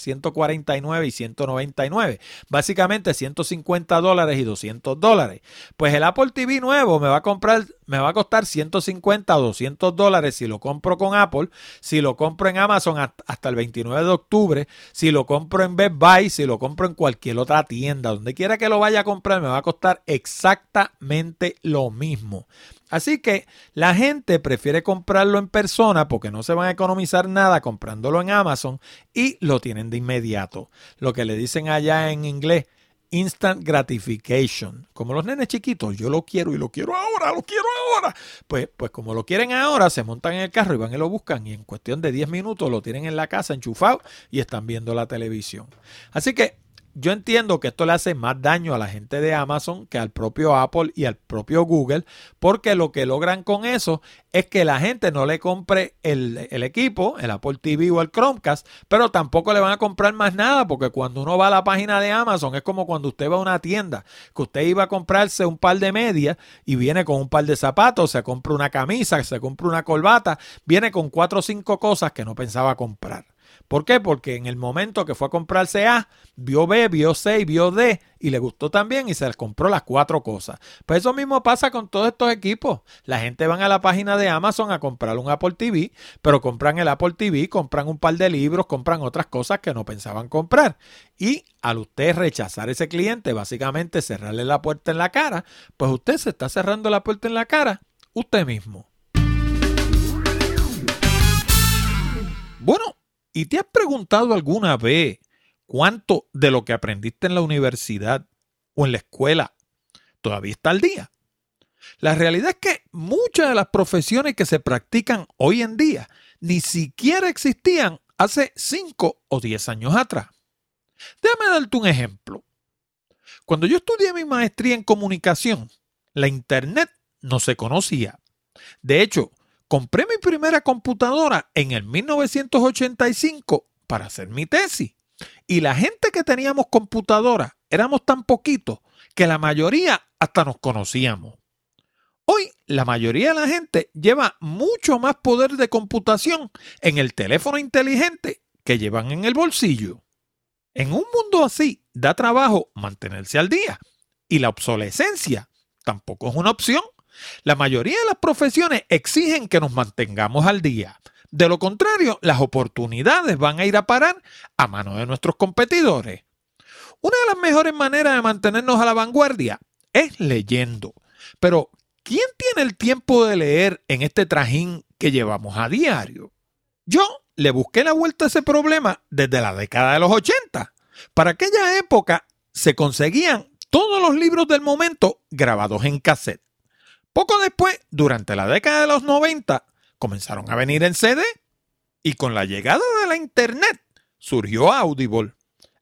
149 y 199, básicamente 150 dólares y 200 dólares. Pues el Apple TV nuevo me va a comprar, me va a costar 150 o 200 dólares si lo compro con Apple, si lo compro en Amazon hasta el 29 de octubre, si lo compro en Best Buy, si lo compro en cualquier otra tienda, donde quiera que lo vaya a comprar, me va a costar exactamente lo mismo. Así que la gente prefiere comprarlo en persona porque no se van a economizar nada comprándolo en Amazon y lo tienen de inmediato. Lo que le dicen allá en inglés, instant gratification. Como los nenes chiquitos, yo lo quiero y lo quiero ahora, lo quiero ahora. Pues, pues como lo quieren ahora, se montan en el carro y van y lo buscan y en cuestión de 10 minutos lo tienen en la casa enchufado y están viendo la televisión. Así que yo entiendo que esto le hace más daño a la gente de Amazon que al propio Apple y al propio Google, porque lo que logran con eso es que la gente no le compre el, equipo, el Apple TV o el Chromecast, pero tampoco le van a comprar más nada, porque cuando uno va a la página de Amazon es como cuando usted va a una tienda, que usted iba a comprarse un par de medias y viene con un par de zapatos, se compra una camisa, se compra una corbata, viene con cuatro o cinco cosas que no pensaba comprar. ¿Por qué? Porque en el momento que fue a comprarse A, vio B, vio C y vio D y le gustó también y se compró las cuatro cosas. Pues eso mismo pasa con todos estos equipos. La gente va a la página de Amazon a comprar un Apple TV, pero compran el Apple TV, compran un par de libros, compran otras cosas que no pensaban comprar. Y al usted rechazar ese cliente, básicamente cerrarle la puerta en la cara, pues usted se está cerrando la puerta en la cara usted mismo. Bueno, ¿Y te has preguntado alguna vez cuánto de lo que aprendiste en la universidad o en la escuela todavía está al día? La realidad es que muchas de las profesiones que se practican hoy en día ni siquiera existían hace 5 o 10 años atrás. Déjame darte un ejemplo. Cuando yo estudié mi maestría en comunicación, la Internet no se conocía. De hecho, compré mi primera computadora en el 1985 para hacer mi tesis. Y la gente que teníamos computadora éramos tan poquitos que la mayoría hasta nos conocíamos. Hoy la mayoría de la gente lleva mucho más poder de computación en el teléfono inteligente que llevan en el bolsillo. En un mundo así da trabajo mantenerse al día y la obsolescencia tampoco es una opción. La mayoría de las profesiones exigen que nos mantengamos al día. De lo contrario, las oportunidades van a ir a parar a manos de nuestros competidores. Una de las mejores maneras de mantenernos a la vanguardia es leyendo. Pero, ¿quién tiene el tiempo de leer en este trajín que llevamos a diario? Yo le busqué la vuelta a ese problema desde la década de los 80. Para aquella época se conseguían todos los libros del momento grabados en cassette. Poco después, durante la década de los 90, comenzaron a venir en CD y con la llegada de la Internet surgió Audible.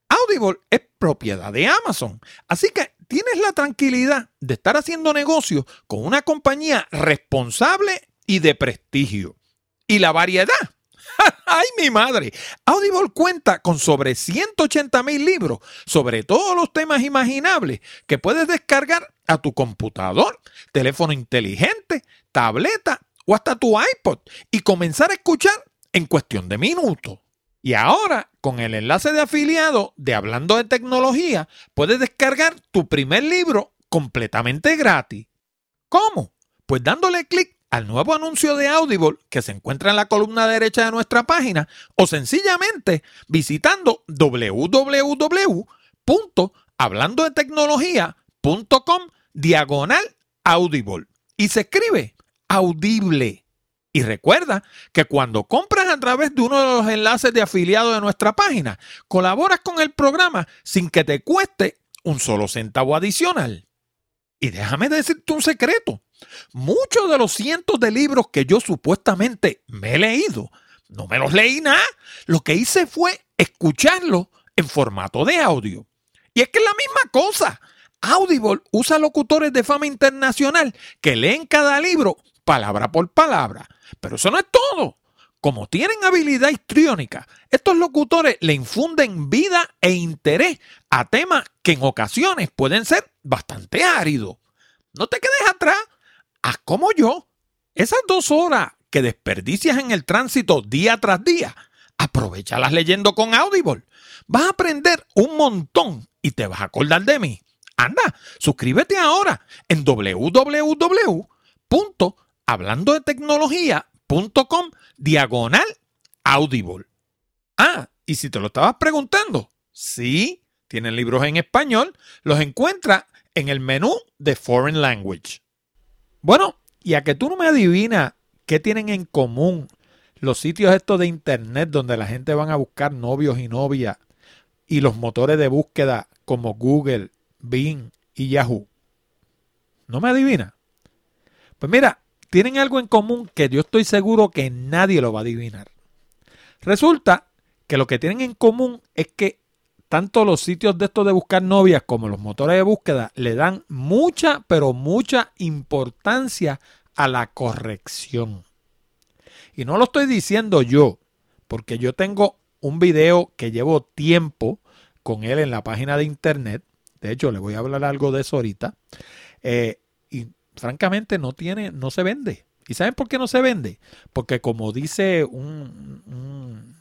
Audible es propiedad de Amazon, así que tienes la tranquilidad de estar haciendo negocio con una compañía responsable y de prestigio. Y la variedad. ¡Ay, mi madre! Audible cuenta con sobre 180 mil libros sobre todos los temas imaginables que puedes descargar a tu computador, teléfono inteligente, tableta o hasta tu iPod y comenzar a escuchar en cuestión de minutos. Y ahora, con el enlace de afiliado de Hablando de Tecnología, puedes descargar tu primer libro completamente gratis. ¿Cómo? Pues dándole clic al nuevo anuncio de Audible que se encuentra en la columna derecha de nuestra página o sencillamente visitando www.hablandodetecnología.com diagonal Audible y se escribe audible. Y recuerda que cuando compras a través de uno de los enlaces de afiliado de nuestra página, colaboras con el programa sin que te cueste un solo centavo adicional. Y déjame decirte un secreto. Muchos de los cientos de libros que yo supuestamente me he leído, no me los leí nada. Lo que hice fue escucharlos en formato de audio. Y es que es la misma cosa. Audible usa locutores de fama internacional que leen cada libro palabra por palabra. Pero eso no es todo. Como tienen habilidad histriónica, estos locutores le infunden vida e interés a temas que en ocasiones pueden ser bastante áridos. No te quedes atrás, haz como yo. Esas dos horas que desperdicias en el tránsito día tras día, aprovechalas leyendo con Audible. Vas a aprender un montón y te vas a acordar de mí. Anda, suscríbete ahora en www.hablandodetecnología.com diagonal audible. Ah, y si te lo estabas preguntando, sí, tienen libros en español, los encuentras en el menú de Foreign Language. Bueno, y a que tú no me adivinas qué tienen en común los sitios estos de internet donde la gente van a buscar novios y novias y los motores de búsqueda como Google, Bing y Yahoo. ¿No me adivina? Pues mira, tienen algo en común que yo estoy seguro que nadie lo va a adivinar. Resulta que lo que tienen en común es que tanto los sitios de estos de buscar novias como los motores de búsqueda le dan mucha, pero mucha importancia a la corrección. Y no lo estoy diciendo yo, porque yo tengo un video que llevo tiempo con él en la página de internet de hecho, le voy a hablar algo de eso ahorita. Eh, y francamente no tiene, no se vende. ¿Y saben por qué no se vende? Porque como dice un, un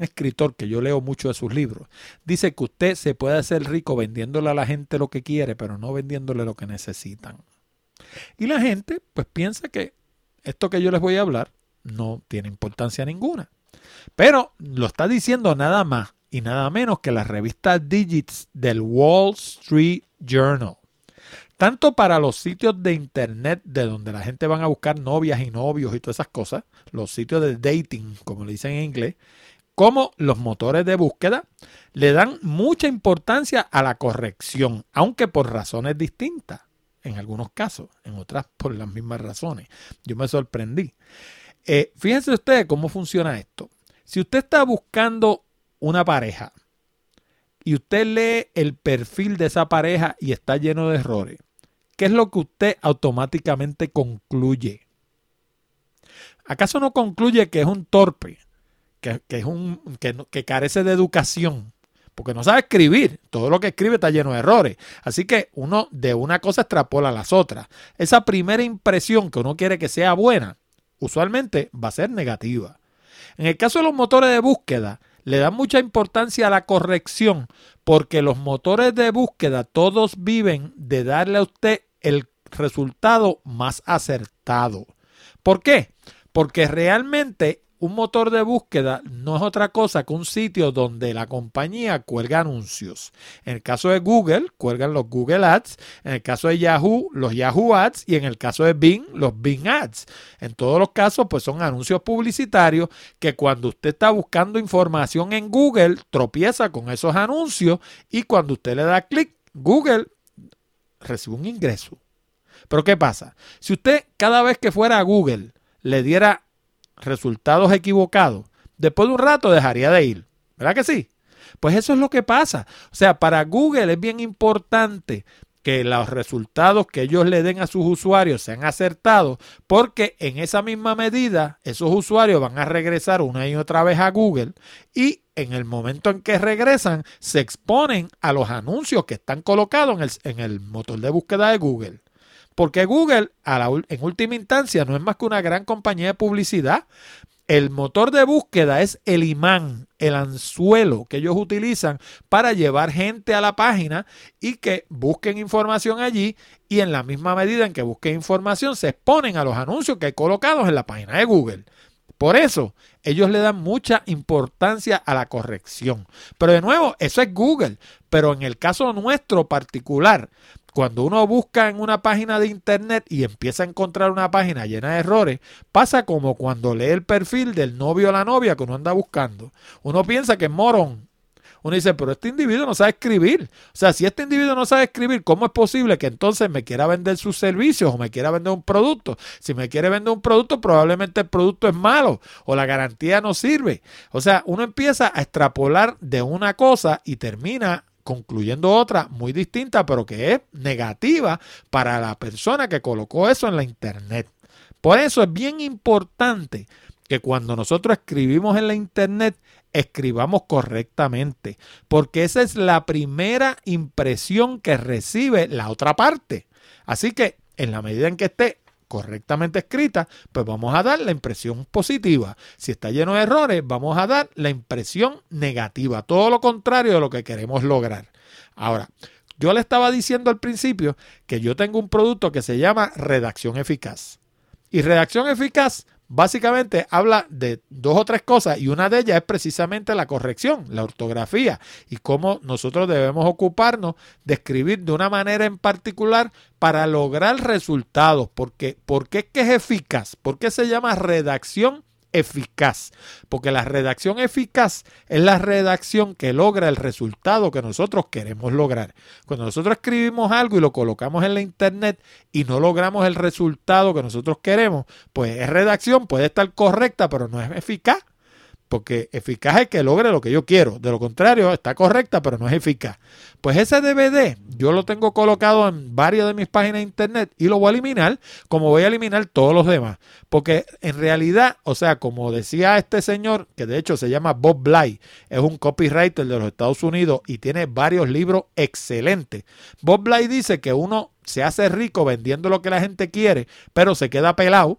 escritor que yo leo mucho de sus libros, dice que usted se puede hacer rico vendiéndole a la gente lo que quiere, pero no vendiéndole lo que necesitan. Y la gente pues piensa que esto que yo les voy a hablar no tiene importancia ninguna. Pero lo está diciendo nada más y nada menos que la revista Digits del Wall Street Journal. Tanto para los sitios de internet de donde la gente van a buscar novias y novios y todas esas cosas, los sitios de dating, como le dicen en inglés, como los motores de búsqueda, le dan mucha importancia a la corrección, aunque por razones distintas, en algunos casos, en otras por las mismas razones. Yo me sorprendí. Eh, fíjense ustedes cómo funciona esto. Si usted está buscando una pareja y usted lee el perfil de esa pareja y está lleno de errores, ¿qué es lo que usted automáticamente concluye? ¿Acaso no concluye que es un torpe, que, es un, que, que carece de educación? porque no sabe escribir. Todo lo que escribe está lleno de errores. Así que uno de una cosa extrapola a las otras. Esa primera impresión que uno quiere que sea buena, usualmente va a ser negativa. En el caso de los motores de búsqueda, le dan mucha importancia a la corrección porque los motores de búsqueda todos viven de darle a usted el resultado más acertado. ¿Por qué? Porque realmente un motor de búsqueda no es otra cosa que un sitio donde la compañía cuelga anuncios. En el caso de Google, cuelgan los Google Ads. En el caso de Yahoo, los Yahoo Ads. Y en el caso de Bing, los Bing Ads. En todos los casos, pues son anuncios publicitarios que cuando usted está buscando información en Google, tropieza con esos anuncios. Y cuando usted le da clic, Google recibe un ingreso. Pero ¿qué pasa? Si usted cada vez que fuera a Google le diera resultados equivocados, después de un rato dejaría de ir. ¿Verdad que sí? Pues eso es lo que pasa. O sea, para Google es bien importante que los resultados que ellos le den a sus usuarios sean acertados, porque en esa misma medida esos usuarios van a regresar una y otra vez a Google y en el momento en que regresan se exponen a los anuncios que están colocados en el, en el motor de búsqueda de Google. Porque Google, en última instancia, no es más que una gran compañía de publicidad. El motor de búsqueda es el imán, el anzuelo que ellos utilizan para llevar gente a la página y que busquen información allí y en la misma medida en que busquen información se exponen a los anuncios que hay colocados en la página de Google. Por eso, ellos le dan mucha importancia a la corrección. Pero de nuevo, eso es Google. Pero en el caso nuestro particular, cuando uno busca en una página de internet y empieza a encontrar una página llena de errores, pasa como cuando lee el perfil del novio o la novia que uno anda buscando. Uno piensa que es morón. Uno dice, pero este individuo no sabe escribir. O sea, si este individuo no sabe escribir, ¿cómo es posible que entonces me quiera vender sus servicios o me quiera vender un producto? Si me quiere vender un producto, probablemente el producto es malo o la garantía no sirve. O sea, uno empieza a extrapolar de una cosa y termina concluyendo otra muy distinta, pero que es negativa para la persona que colocó eso en la internet. Por eso es bien importante que cuando nosotros escribimos en la internet, escribamos correctamente, porque esa es la primera impresión que recibe la otra parte. Así que en la medida en que esté correctamente escrita, pues vamos a dar la impresión positiva. Si está lleno de errores, vamos a dar la impresión negativa, todo lo contrario de lo que queremos lograr. Ahora, yo le estaba diciendo al principio que yo tengo un producto que se llama redacción eficaz. Y redacción eficaz básicamente habla de dos o tres cosas y una de ellas es precisamente la corrección, la ortografía y cómo nosotros debemos ocuparnos de escribir de una manera en particular para lograr resultados. Porque, ¿Por qué es que es eficaz? ¿Por qué se llama redacción eficaz, porque la redacción eficaz es la redacción que logra el resultado que nosotros queremos lograr. Cuando nosotros escribimos algo y lo colocamos en la internet y no logramos el resultado que nosotros queremos, pues es redacción, puede estar correcta, pero no es eficaz porque eficaz es que logre lo que yo quiero. De lo contrario, está correcta, pero no es eficaz. Pues ese DVD yo lo tengo colocado en varias de mis páginas de internet y lo voy a eliminar como voy a eliminar todos los demás. Porque en realidad, o sea, como decía este señor, que de hecho se llama Bob Bly, es un copywriter de los Estados Unidos y tiene varios libros excelentes. Bob Bly dice que uno se hace rico vendiendo lo que la gente quiere, pero se queda pelado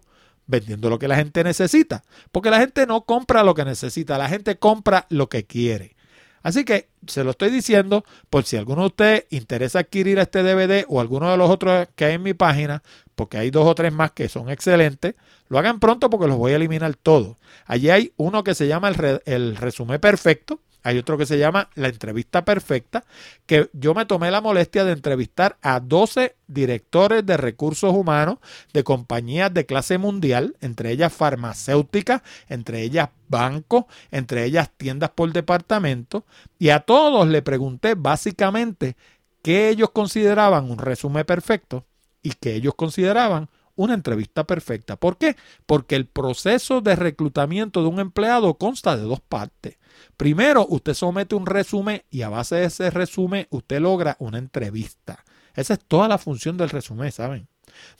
vendiendo lo que la gente necesita. Porque la gente no compra lo que necesita, la gente compra lo que quiere. Así que se lo estoy diciendo por si alguno de ustedes interesa adquirir este DVD o alguno de los otros que hay en mi página, porque hay dos o tres más que son excelentes, lo hagan pronto porque los voy a eliminar todos. Allí hay uno que se llama el, el resumen perfecto, hay otro que se llama La entrevista perfecta, que yo me tomé la molestia de entrevistar a 12 directores de recursos humanos de compañías de clase mundial, entre ellas farmacéuticas, entre ellas bancos, entre ellas tiendas por departamento, y a todos le pregunté básicamente qué ellos consideraban un resumen perfecto y qué ellos consideraban una entrevista perfecta. ¿Por qué? Porque el proceso de reclutamiento de un empleado consta de dos partes. Primero, usted somete un resumen y a base de ese resumen usted logra una entrevista. Esa es toda la función del resumen, ¿saben?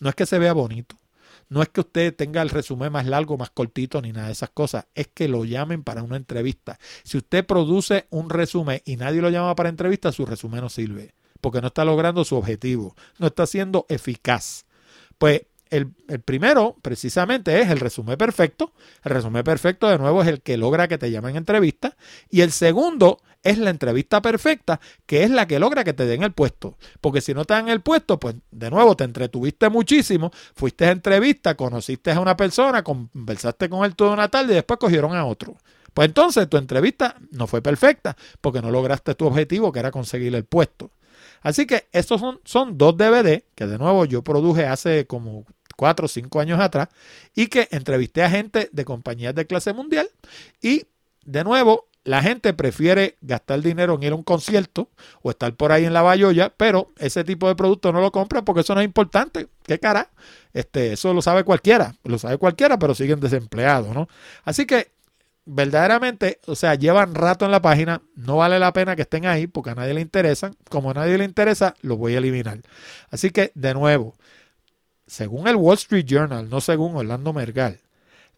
No es que se vea bonito. No es que usted tenga el resumen más largo, más cortito, ni nada de esas cosas. Es que lo llamen para una entrevista. Si usted produce un resumen y nadie lo llama para entrevista, su resumen no sirve. Porque no está logrando su objetivo. No está siendo eficaz. Pues el, primero, precisamente, es el resumen perfecto. El resumen perfecto, de nuevo, es el que logra que te llamen entrevista. Y el segundo es la entrevista perfecta, que es la que logra que te den el puesto. Porque si no te dan el puesto, pues de nuevo te entretuviste muchísimo, fuiste a entrevista, conociste a una persona, conversaste con él toda una tarde y después cogieron a otro. Pues entonces tu entrevista no fue perfecta porque no lograste tu objetivo, que era conseguir el puesto. Así que estos son, son dos DVD que de nuevo yo produje hace como cuatro o cinco años atrás y que entrevisté a gente de compañías de clase mundial y de nuevo la gente prefiere gastar dinero en ir a un concierto o estar por ahí en la Bayoya, pero ese tipo de producto no lo compra porque eso no es importante. ¿Qué cara? Este, eso lo sabe cualquiera, lo sabe cualquiera, pero siguen desempleados, ¿no? Así que verdaderamente, o sea, llevan rato en la página, no vale la pena que estén ahí porque a nadie le interesan. Como a nadie le interesa, los voy a eliminar. Así que, de nuevo, según el Wall Street Journal, no según Orlando Mergal,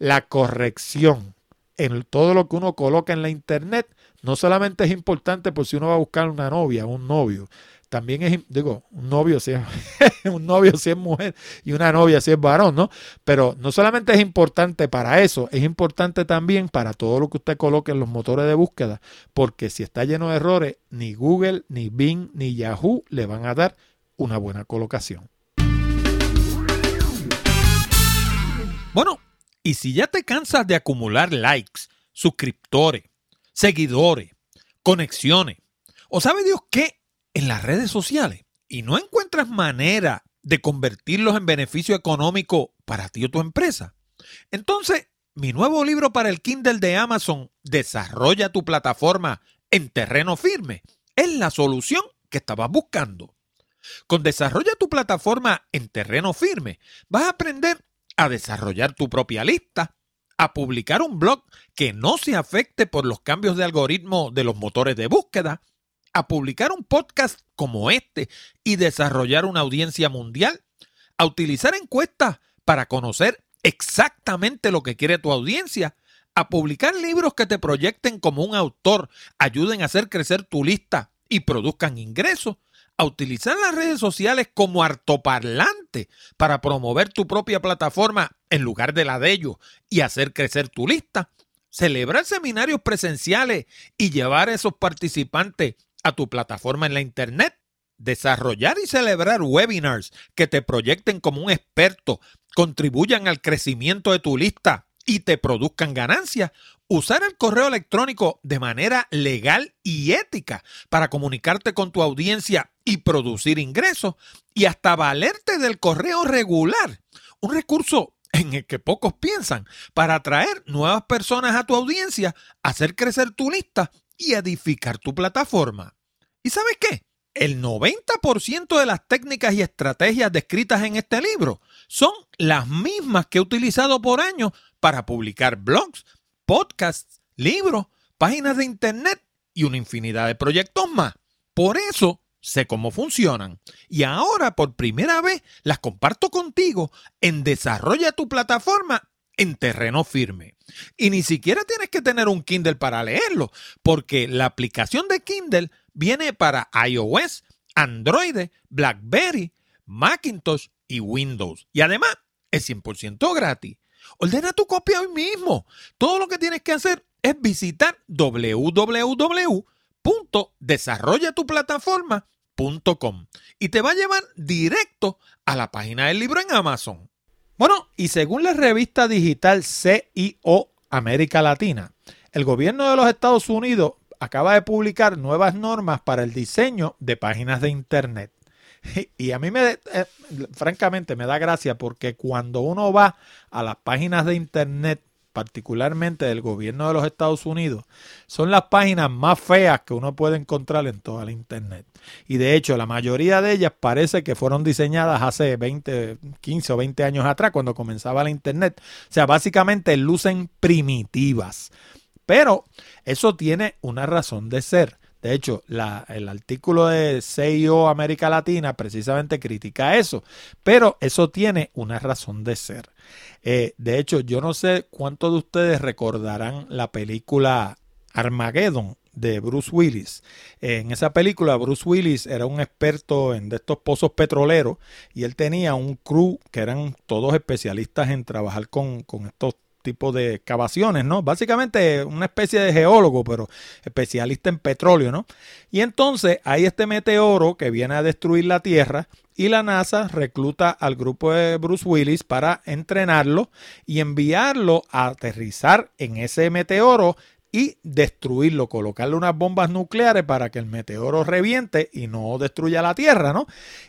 la corrección en todo lo que uno coloca en la internet no solamente es importante por si uno va a buscar una novia un novio, también es, digo, un novio si es, un novio si es mujer y una novia si es varón, ¿no? Pero no solamente es importante para eso, es importante también para todo lo que usted coloque en los motores de búsqueda, porque si está lleno de errores, ni Google, ni Bing, ni Yahoo le van a dar una buena colocación. Bueno, y si ya te cansas de acumular likes, suscriptores, seguidores, conexiones, o sabe Dios qué en las redes sociales, y no encuentras manera de convertirlos en beneficio económico para ti o tu empresa, entonces mi nuevo libro para el Kindle de Amazon, Desarrolla tu plataforma en terreno firme, es la solución que estabas buscando. Con Desarrolla tu plataforma en terreno firme, vas a aprender a desarrollar tu propia lista, a publicar un blog que no se afecte por los cambios de algoritmo de los motores de búsqueda, a publicar un podcast como este y desarrollar una audiencia mundial, a utilizar encuestas para conocer exactamente lo que quiere tu audiencia, a publicar libros que te proyecten como un autor, ayuden a hacer crecer tu lista y produzcan ingresos, a utilizar las redes sociales como para promover tu propia plataforma en lugar de la de ellos y hacer crecer tu lista, celebrar seminarios presenciales y llevar a esos participantes a tu plataforma en la Internet, desarrollar y celebrar webinars que te proyecten como un experto, contribuyan al crecimiento de tu lista y te produzcan ganancias, usar el correo electrónico de manera legal y ética para comunicarte con tu audiencia y producir ingresos y hasta valerte del correo regular, un recurso en el que pocos piensan para atraer nuevas personas a tu audiencia, hacer crecer tu lista y edificar tu plataforma. ¿Y sabes qué? El 90% de las técnicas y estrategias descritas en este libro son las mismas que he utilizado por años para publicar blogs, podcasts, libros, páginas de internet y una infinidad de proyectos más. Por eso sé cómo funcionan y ahora por primera vez las comparto contigo en Desarrolla tu plataforma en terreno firme. Y ni siquiera tienes que tener un Kindle para leerlo, porque la aplicación de Kindle viene para iOS, Android, BlackBerry, Macintosh y Windows. Y además es 100% gratis. Ordena tu copia hoy mismo. Todo lo que tienes que hacer es visitar www.desarrollatuplataforma.com y te va a llevar directo a la página del libro en Amazon. Bueno, y según la revista digital CIO América Latina, el gobierno de los Estados Unidos acaba de publicar nuevas normas para el diseño de páginas de Internet. Y a mí me, eh, francamente, me da gracia porque cuando uno va a las páginas de Internet, particularmente del gobierno de los Estados Unidos, son las páginas más feas que uno puede encontrar en toda la Internet. Y de hecho, la mayoría de ellas parece que fueron diseñadas hace 20, 15 o 20 años atrás, cuando comenzaba la Internet. O sea, básicamente lucen primitivas. Pero eso tiene una razón de ser. De hecho, el artículo de CIO América Latina precisamente critica eso, pero eso tiene una razón de ser. Eh, de hecho, yo no sé cuántos de ustedes recordarán la película Armageddon de Bruce Willis. en esa película, Bruce Willis era un experto en estos pozos petroleros y él tenía un crew que eran todos especialistas en trabajar con, con estos tipo de excavaciones, ¿no? Básicamente una especie de geólogo, pero especialista en petróleo, ¿no? Y entonces hay este meteoro que viene a destruir la Tierra y la NASA recluta al grupo de Bruce Willis para entrenarlo y enviarlo a aterrizar en ese meteoro y destruirlo, colocarle unas bombas nucleares para que el meteoro reviente y no destruya la Tierra, ¿no?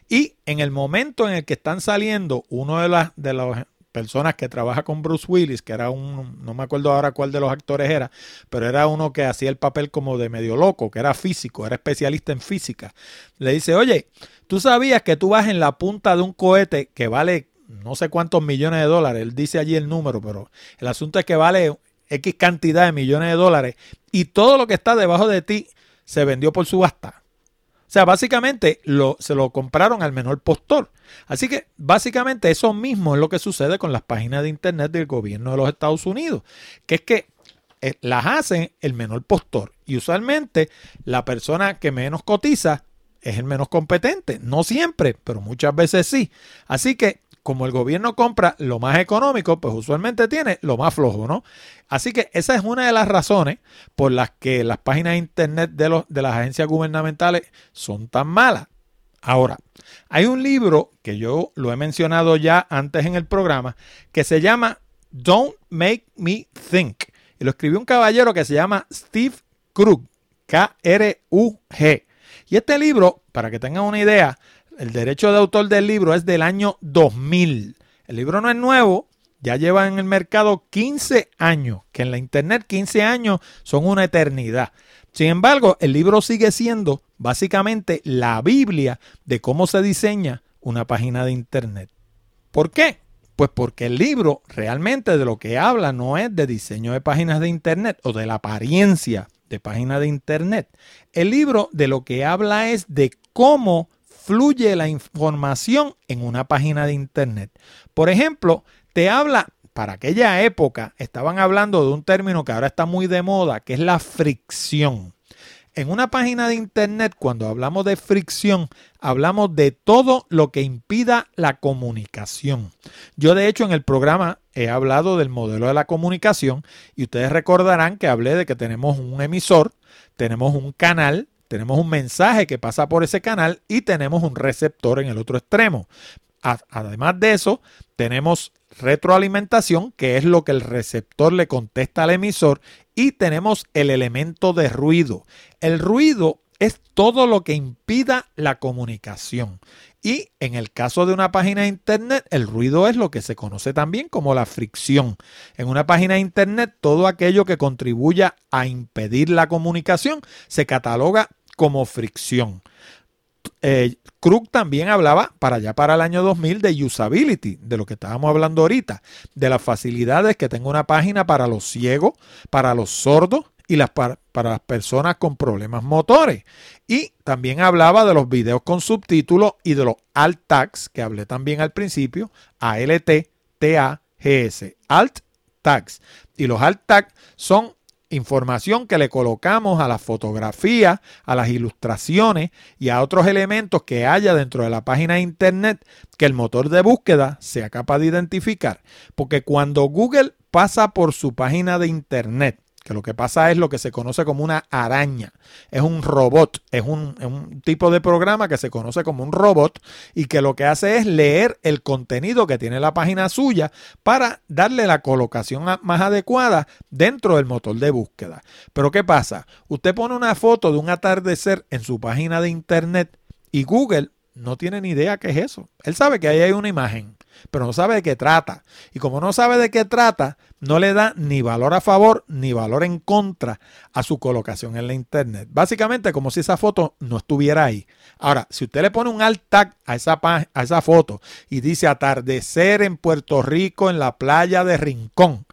Y en el momento en el que están saliendo uno de, las, de los personas que trabaja con Bruce Willis, que era un, no me acuerdo ahora cuál de los actores era, pero era uno que hacía el papel como de medio loco, que era físico, era especialista en física. Le dice, oye, tú sabías que tú vas en la punta de un cohete que vale no sé cuántos millones de dólares, él dice allí el número, pero el asunto es que vale X cantidad de millones de dólares y todo lo que está debajo de ti se vendió por subasta. O sea, básicamente se lo compraron al menor postor. Así que básicamente eso mismo es lo que sucede con las páginas de Internet del gobierno de los Estados Unidos, que es que eh, las hacen el menor postor. Y usualmente la persona que menos cotiza es el menos competente. No siempre, pero muchas veces sí. Así que como el gobierno compra lo más económico, pues usualmente tiene lo más flojo, ¿no? Así que esa es una de las razones por las que las páginas de internet de, los, de las agencias gubernamentales son tan malas. Ahora, hay un libro que yo lo he mencionado ya antes en el programa que se llama Don't Make Me Think. Y lo escribió un caballero que se llama Steve Krug, K-R-U-G. Y este libro, para que tengan una idea, el derecho de autor del libro es del año 2000. El libro no es nuevo, ya lleva en el mercado 15 años, que en la internet 15 años son una eternidad. Sin embargo, el libro sigue siendo básicamente la Biblia de cómo se diseña una página de internet. ¿Por qué? Pues porque el libro realmente de lo que habla no es de diseño de páginas de internet o de la apariencia de páginas de internet. El libro de lo que habla es de cómo fluye la información en una página de internet. Por ejemplo, te habla, para aquella época estaban hablando de un término que ahora está muy de moda, que es la fricción. En una página de internet, cuando hablamos de fricción, hablamos de todo lo que impida la comunicación. Yo, de hecho, en el programa he hablado del modelo de la comunicación y ustedes recordarán que hablé de que tenemos un emisor, tenemos un canal, tenemos un mensaje que pasa por ese canal y tenemos un receptor en el otro extremo. Además de eso, tenemos retroalimentación, que es lo que el receptor le contesta al emisor, y tenemos el elemento de ruido. El ruido es todo lo que impida la comunicación. Y en el caso de una página de Internet, el ruido es lo que se conoce también como la fricción. En una página de Internet, todo aquello que contribuya a impedir la comunicación se cataloga como fricción. Eh, Krug también hablaba para allá para el año 2000 de usability, de lo que estábamos hablando ahorita, de las facilidades que tenga una página para los ciegos, para los sordos y las para, las personas con problemas motores. Y también hablaba de los videos con subtítulos y de los alt tags, que hablé también al principio, ALT, TAGS, alt tags. Y los alt tags son información que le colocamos a la fotografía, a las ilustraciones y a otros elementos que haya dentro de la página de internet que el motor de búsqueda sea capaz de identificar. Porque cuando Google pasa por su página de internet que lo que pasa es lo que se conoce como una araña. Es un robot, es un, tipo de programa que se conoce como un robot y que lo que hace es leer el contenido que tiene la página suya para darle la colocación más adecuada dentro del motor de búsqueda. Pero ¿qué pasa? Usted pone una foto de un atardecer en su página de internet y Google no tiene ni idea qué es eso. Él sabe que ahí hay una imagen, pero no sabe de qué trata. Y como no sabe de qué trata, no le da ni valor a favor ni valor en contra a su colocación en la internet. Básicamente como si esa foto no estuviera ahí. Ahora, si usted le pone un alt tag a esa, a esa foto y dice atardecer en Puerto Rico en la playa de Rincón,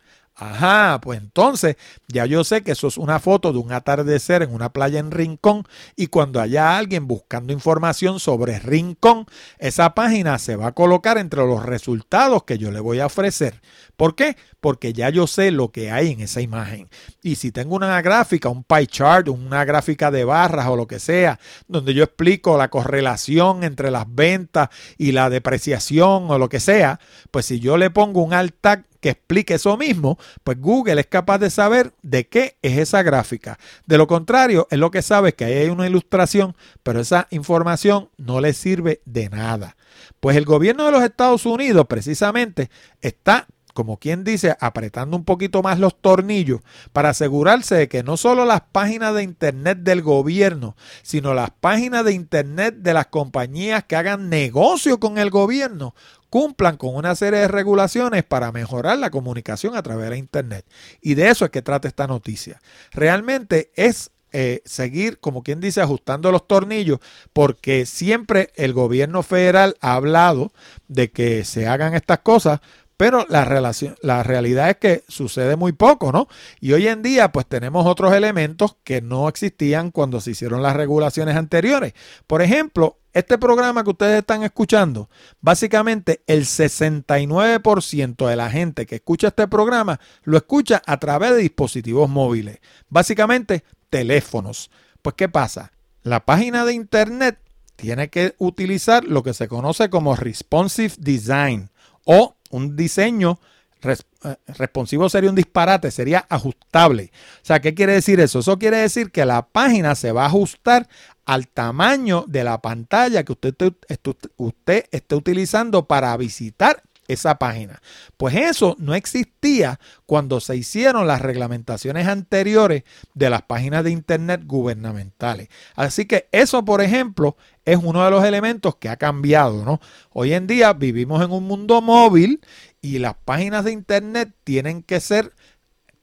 Ajá, pues entonces ya yo sé que eso es una foto de un atardecer en una playa en Rincón y cuando haya alguien buscando información sobre Rincón, esa página se va a colocar entre los resultados que yo le voy a ofrecer. ¿Por qué? Porque ya yo sé lo que hay en esa imagen. Y si tengo una gráfica, un pie chart, una gráfica de barras o lo que sea, donde yo explico la correlación entre las ventas y la depreciación o lo que sea, pues si yo le pongo un alt tag que explique eso mismo, pues Google es capaz de saber de qué es esa gráfica. De lo contrario, es lo que sabe que ahí hay una ilustración, pero esa información no le sirve de nada. Pues el gobierno de los Estados Unidos precisamente está como quien dice, apretando un poquito más los tornillos para asegurarse de que no solo las páginas de Internet del gobierno, sino las páginas de Internet de las compañías que hagan negocio con el gobierno cumplan con una serie de regulaciones para mejorar la comunicación a través de Internet. Y de eso es que trata esta noticia. Realmente es eh, seguir, como quien dice, ajustando los tornillos, porque siempre el gobierno federal ha hablado de que se hagan estas cosas, pero la, relación, la realidad es que sucede muy poco, ¿no? Y hoy en día pues tenemos otros elementos que no existían cuando se hicieron las regulaciones anteriores. Por ejemplo, este programa que ustedes están escuchando, básicamente el 69% de la gente que escucha este programa lo escucha a través de dispositivos móviles, básicamente teléfonos. Pues ¿qué pasa? La página de internet tiene que utilizar lo que se conoce como responsive design o un diseño eh, responsivo sería un disparate, sería ajustable. O sea, ¿qué quiere decir eso? Eso quiere decir que la página se va a ajustar al tamaño de la pantalla que usted, usted esté utilizando para visitar esa página. Pues eso no existía cuando se hicieron las reglamentaciones anteriores de las páginas de Internet gubernamentales. Así que eso, por ejemplo, es uno de los elementos que ha cambiado. ¿no? Hoy en día vivimos en un mundo móvil y las páginas de Internet tienen que ser,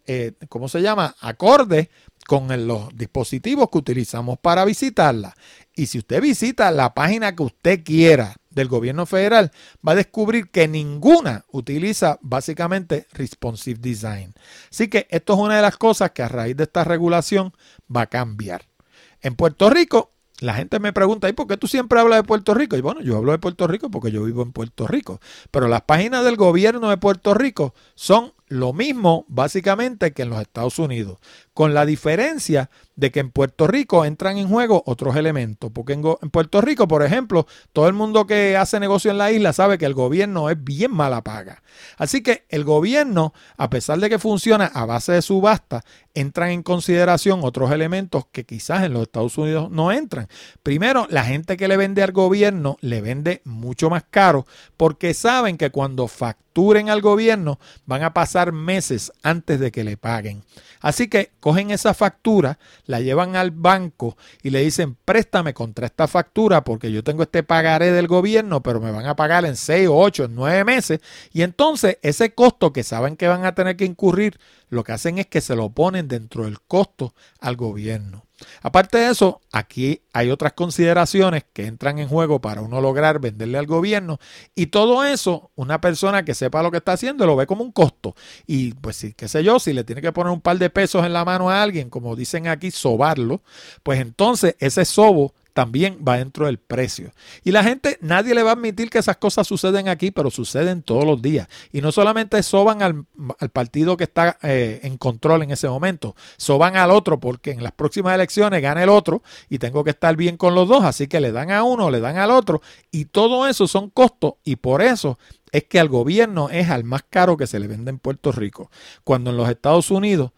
eh, ¿cómo se llama?, acorde con los dispositivos que utilizamos para visitarla. Y si usted visita la página que usted quiera del gobierno federal, va a descubrir que ninguna utiliza básicamente responsive design. Así que esto es una de las cosas que a raíz de esta regulación va a cambiar. En Puerto Rico, la gente me pregunta, ¿y por qué tú siempre hablas de Puerto Rico? Y bueno, yo hablo de Puerto Rico porque yo vivo en Puerto Rico. Pero las páginas del gobierno de Puerto Rico son lo mismo básicamente que en los Estados Unidos, con la diferencia de que en Puerto Rico entran en juego otros elementos, porque en, Puerto Rico, por ejemplo, todo el mundo que hace negocio en la isla sabe que el gobierno es bien mala paga. Así que el gobierno, a pesar de que funciona a base de subasta, entran en consideración otros elementos que quizás en los Estados Unidos no entran. Primero, la gente que le vende al gobierno le vende mucho más caro porque saben que cuando facturen al gobierno van a pasar meses antes de que le paguen. Así que cogen esa factura, la llevan al banco y le dicen, préstame contra esta factura porque yo tengo este pagaré del gobierno, pero me van a pagar en 6, 8, 9 meses. Y entonces ese costo que saben que van a tener que incurrir, lo que hacen es que se lo ponen dentro del costo al gobierno. Aparte de eso, aquí hay otras consideraciones que entran en juego para uno lograr venderle al gobierno. Y todo eso, una persona que sepa lo que está haciendo lo ve como un costo. Y pues sí, qué sé yo, si le tiene que poner un par de pesos en la mano a alguien, como dicen aquí, sobarlo, pues entonces ese sobo también va dentro del precio. Y la gente, nadie le va a admitir que esas cosas suceden aquí, pero suceden todos los días. Y no solamente soban al, partido que está eh, en control en ese momento, soban al otro porque en las próximas elecciones gana el otro y tengo que estar bien con los dos, así que le dan a uno, le dan al otro y todo eso son costos y por eso es que al gobierno es al más caro que se le vende en Puerto Rico, cuando en los Estados Unidos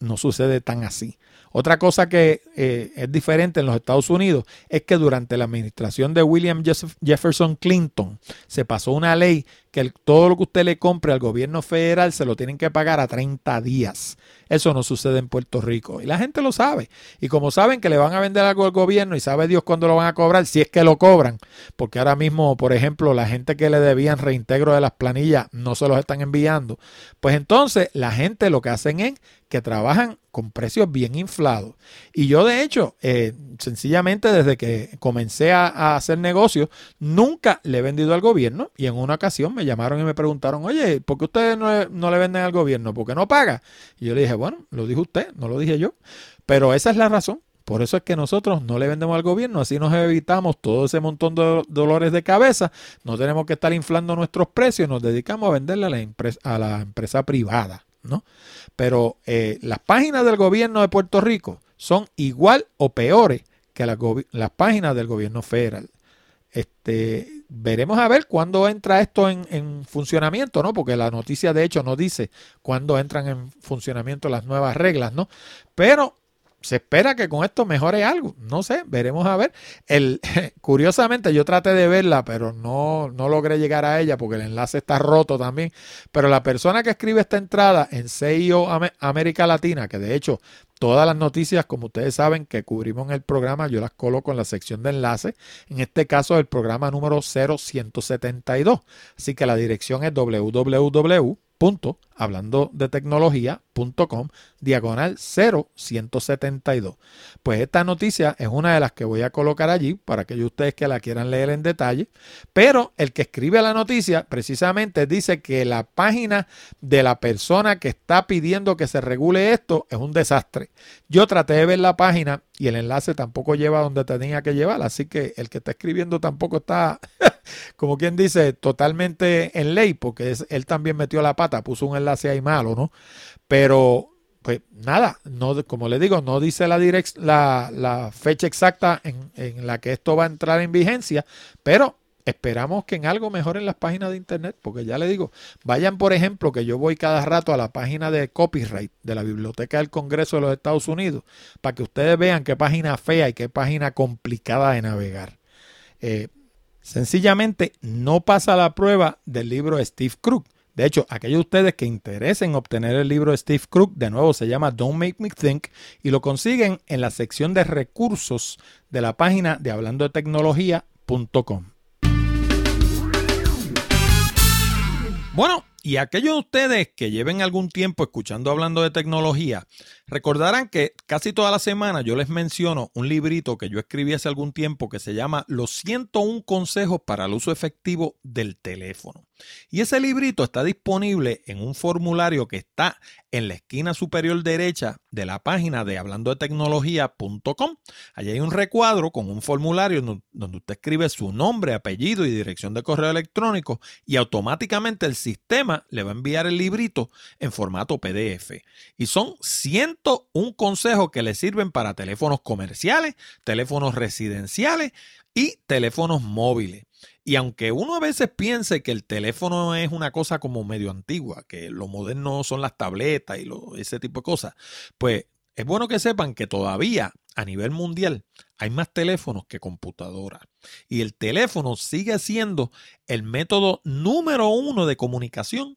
no sucede tan así. Otra cosa que eh, es diferente en los Estados Unidos es que durante la administración de William Jefferson Clinton se pasó una ley que todo lo que usted le compre al gobierno federal se lo tienen que pagar a 30 días. Eso no sucede en Puerto Rico y la gente lo sabe. Y como saben que le van a vender algo al gobierno y sabe Dios cuándo lo van a cobrar, si es que lo cobran, porque ahora mismo, por ejemplo, la gente que le debían reintegro de las planillas no se los están enviando, pues entonces la gente lo que hacen es que trabajan con precios bien inflados. Y yo de hecho, eh, sencillamente desde que comencé a, hacer negocios, nunca le he vendido al gobierno y en una ocasión me llamaron y me preguntaron, oye, ¿por qué ustedes no, le venden al gobierno? ¿Por qué no paga? Y yo le dije, bueno, lo dijo usted, no lo dije yo. Pero esa es la razón. Por eso es que nosotros no le vendemos al gobierno, así nos evitamos todo ese montón de dolores de cabeza, no tenemos que estar inflando nuestros precios, nos dedicamos a venderle a la, empresa, a la empresa privada, ¿no? Pero eh, las páginas del gobierno de Puerto Rico son igual o peores que las páginas del gobierno federal. Este, veremos a ver cuándo entra esto en, funcionamiento, ¿no? Porque la noticia de hecho no dice cuándo entran en funcionamiento las nuevas reglas, ¿no? Pero se espera que con esto mejore algo. No sé, veremos a ver. El, curiosamente, yo traté de verla, pero no, no logré llegar a ella porque el enlace está roto también. Pero la persona que escribe esta entrada en CIO América Latina, que de hecho Todas las noticias, como ustedes saben, que cubrimos en el programa, yo las coloco en la sección de enlace. En este caso, el programa número 0172. Así que la dirección es www hablando de tecnología.com diagonal 0172. Pues esta noticia es una de las que voy a colocar allí para aquellos ustedes que la quieran leer en detalle. Pero el que escribe la noticia precisamente dice que la página de la persona que está pidiendo que se regule esto es un desastre. Yo traté de ver la página y el enlace tampoco lleva donde tenía que llevar, así que el que está escribiendo tampoco está, como quien dice, totalmente en ley, porque él también metió la pata, puso un enlace ahí malo, ¿no? Pero, pues nada, no, como le digo, no dice la fecha exacta en, en la que esto va a entrar en vigencia, pero Esperamos que en algo mejoren las páginas de internet, porque ya le digo, vayan por ejemplo, que yo voy cada rato a la página de copyright de la Biblioteca del Congreso de los Estados Unidos, para que ustedes vean qué página fea y qué página complicada de navegar. Eh, sencillamente no pasa la prueba del libro Steve Crook. De hecho, aquellos de ustedes que interesen obtener el libro de Steve Crook, de nuevo se llama Don't Make Me Think, y lo consiguen en la sección de recursos de la página de hablando de tecnología.com. Bueno, y aquellos de ustedes que lleven algún tiempo escuchando hablando de tecnología, recordarán que casi toda la semana yo les menciono un librito que yo escribí hace algún tiempo que se llama Los 101 consejos para el uso efectivo del teléfono. Y ese librito está disponible en un formulario que está en la esquina superior derecha de la página de hablando de tecnología.com. Allí hay un recuadro con un formulario donde usted escribe su nombre, apellido y dirección de correo electrónico y automáticamente el sistema le va a enviar el librito en formato PDF. Y son 101 consejos que le sirven para teléfonos comerciales, teléfonos residenciales y teléfonos móviles. Y aunque uno a veces piense que el teléfono es una cosa como medio antigua, que lo moderno son las tabletas y ese tipo de cosas, pues es bueno que sepan que todavía a nivel mundial hay más teléfonos que computadoras. Y el teléfono sigue siendo el método número uno de comunicación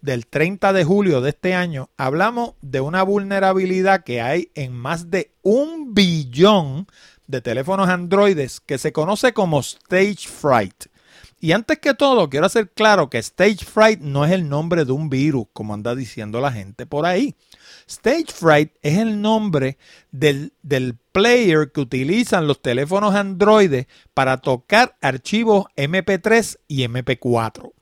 del 30 de julio de este año, hablamos de una vulnerabilidad que hay en más de un billón de teléfonos androides que se conoce como Stage Fright. Y antes que todo, quiero hacer claro que Stage Fright no es el nombre de un virus, como anda diciendo la gente por ahí. Stage Fright es el nombre del, del player que utilizan los teléfonos Android para tocar archivos MP3 y MP4.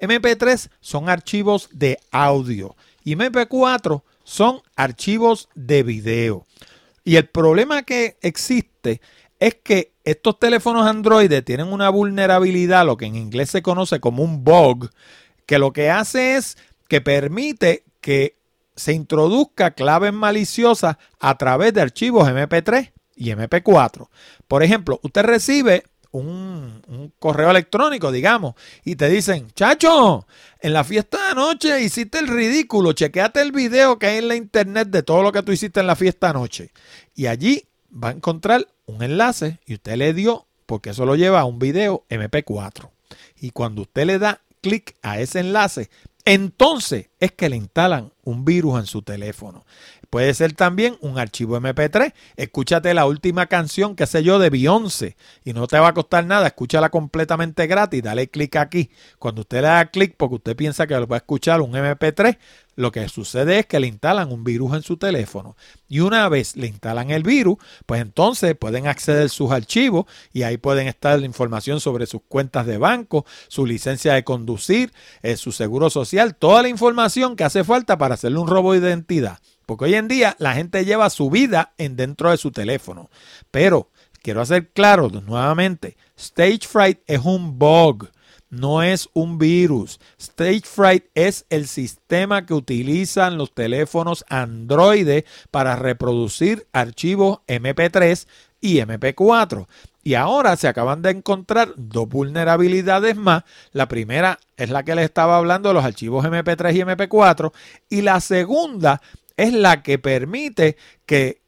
MP3 son archivos de audio y MP4 son archivos de video. Y el problema que existe es que estos teléfonos Android tienen una vulnerabilidad, lo que en inglés se conoce como un bug, que lo que hace es que permite que se introduzca claves maliciosas a través de archivos MP3 y MP4. Por ejemplo, usted recibe un, correo electrónico, digamos, y te dicen, chacho, en la fiesta de anoche hiciste el ridículo, chequeate el video que hay en la internet de todo lo que tú hiciste en la fiesta anoche. Y allí va a encontrar un enlace y usted le dio, porque eso lo lleva a un video MP4. Y cuando usted le da clic a ese enlace, entonces es que le instalan un virus en su teléfono. Puede ser también un archivo MP3. Escúchate la última canción, que sé yo, de Beyoncé. Y no te va a costar nada. Escúchala completamente gratis. Dale clic aquí. Cuando usted le da clic porque usted piensa que lo va a escuchar un MP3, lo que sucede es que le instalan un virus en su teléfono. Y una vez le instalan el virus, pues entonces pueden acceder a sus archivos y ahí pueden estar la información sobre sus cuentas de banco, su licencia de conducir, eh, su seguro social, toda la información que hace falta para hacerle un robo de identidad. Porque hoy en día la gente lleva su vida en dentro de su teléfono. Pero quiero hacer claro nuevamente, Stage Fright es un bug, no es un virus. Stage Fright es el sistema que utilizan los teléfonos Android para reproducir archivos MP3 y MP4. Y ahora se acaban de encontrar dos vulnerabilidades más. La primera es la que les estaba hablando de los archivos MP3 y MP4. Y la segunda es la que permite que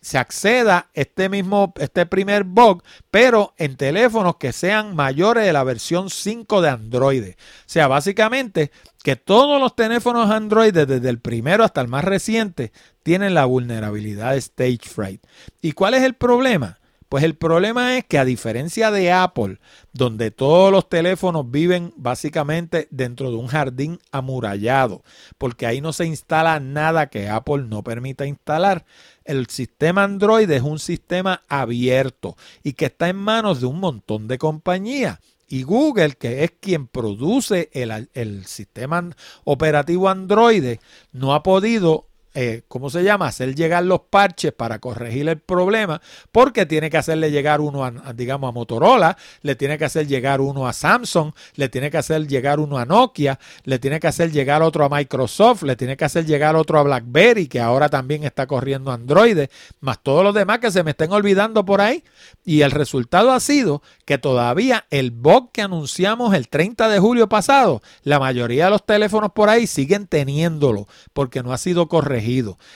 se acceda este mismo, este primer bug, pero en teléfonos que sean mayores de la versión 5 de Android. O sea, básicamente que todos los teléfonos Android, desde el primero hasta el más reciente, tienen la vulnerabilidad de Stage Fright. ¿Y cuál es el problema? Pues el problema es que a diferencia de Apple, donde todos los teléfonos viven básicamente dentro de un jardín amurallado, porque ahí no se instala nada que Apple no permita instalar, el sistema Android es un sistema abierto y que está en manos de un montón de compañías. Y Google, que es quien produce el, el sistema operativo Android, no ha podido eh, ¿cómo se llama? Hacer llegar los parches para corregir el problema, porque tiene que hacerle llegar uno a, digamos, a Motorola, le tiene que hacer llegar uno a Samsung, le tiene que hacer llegar uno a Nokia, le tiene que hacer llegar otro a Microsoft, le tiene que hacer llegar otro a BlackBerry, que ahora también está corriendo Android, más todos los demás que se me estén olvidando por ahí. Y el resultado ha sido que todavía el bug que anunciamos el 30 de julio pasado, la mayoría de los teléfonos por ahí siguen teniéndolo, porque no ha sido corregido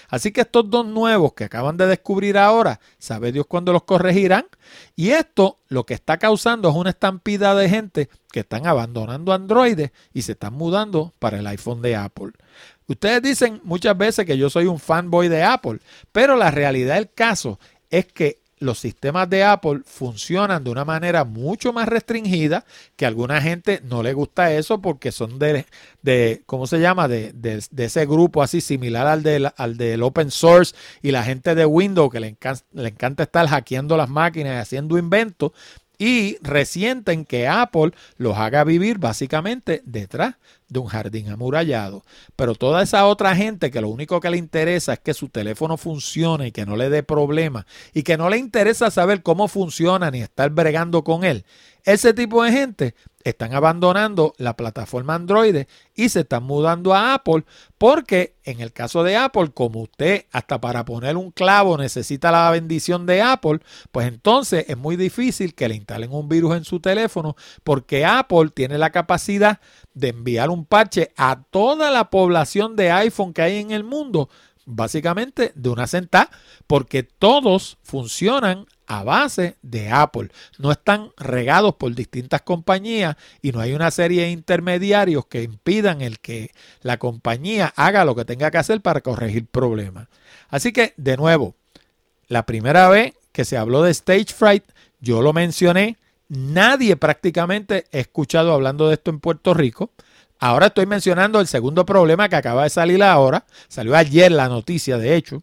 Así que estos dos nuevos que acaban de descubrir ahora, sabe Dios cuándo los corregirán. Y esto lo que está causando es una estampida de gente que están abandonando Android y se están mudando para el iPhone de Apple. Ustedes dicen muchas veces que yo soy un fanboy de Apple, pero la realidad del caso es que los sistemas de Apple funcionan de una manera mucho más restringida, que a alguna gente no le gusta eso porque son de, de ¿cómo se llama? De, de, ese grupo así similar al, del, al del open source y la gente de Windows que le encanta, le encanta estar hackeando las máquinas y haciendo inventos y resienten que Apple los haga vivir básicamente detrás de un jardín amurallado. Pero toda esa otra gente que lo único que le interesa es que su teléfono funcione y que no le dé problemas y que no le interesa saber cómo funciona ni estar bregando con él, ese tipo de gente están abandonando la plataforma Android y se están mudando a Apple porque en el caso de Apple, como usted hasta para poner un clavo necesita la bendición de Apple, pues entonces es muy difícil que le instalen un virus en su teléfono porque Apple tiene la capacidad de enviar un parche a toda la población de iPhone que hay en el mundo básicamente de una sentada, porque todos funcionan a base de Apple. No están regados por distintas compañías y no hay una serie de intermediarios que impidan el que la compañía haga lo que tenga que hacer para corregir problemas. Así que, de nuevo, la primera vez que se habló de Stage Fright, yo lo mencioné. Nadie prácticamente ha escuchado hablando de esto en Puerto Rico. Ahora estoy mencionando el segundo problema que acaba de salir ahora. Salió ayer la noticia, de hecho.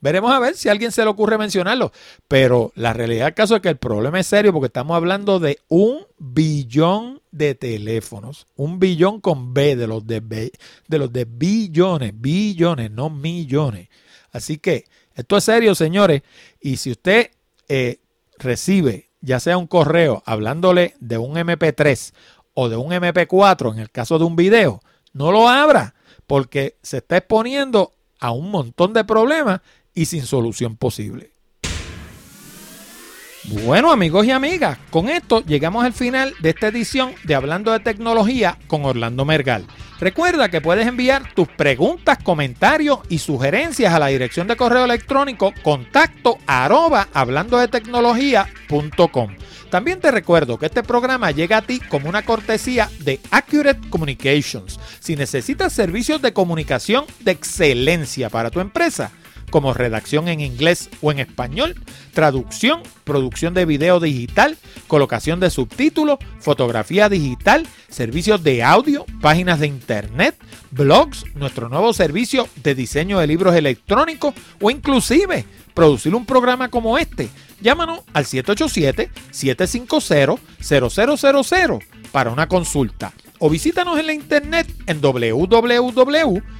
Veremos a ver si a alguien se le ocurre mencionarlo. Pero la realidad del caso es que el problema es serio porque estamos hablando de un billón de teléfonos. Un billón con B de los de, de, los de billones. Billones, no millones. Así que esto es serio, señores. Y si usted eh, recibe ya sea un correo hablándole de un MP3 o de un MP4 en el caso de un video, no lo abra porque se está exponiendo a un montón de problemas y sin solución posible. Bueno amigos y amigas, con esto llegamos al final de esta edición de Hablando de Tecnología con Orlando Mergal. Recuerda que puedes enviar tus preguntas, comentarios y sugerencias a la dirección de correo electrónico contacto arroba hablando de tecnología.com. También te recuerdo que este programa llega a ti como una cortesía de Accurate Communications. Si necesitas servicios de comunicación de excelencia para tu empresa, como redacción en inglés o en español, traducción, producción de video digital, colocación de subtítulos, fotografía digital, servicios de audio, páginas de internet, blogs, nuestro nuevo servicio de diseño de libros electrónicos o inclusive producir un programa como este. Llámanos al 787-750-0000 para una consulta. O visítanos en la internet en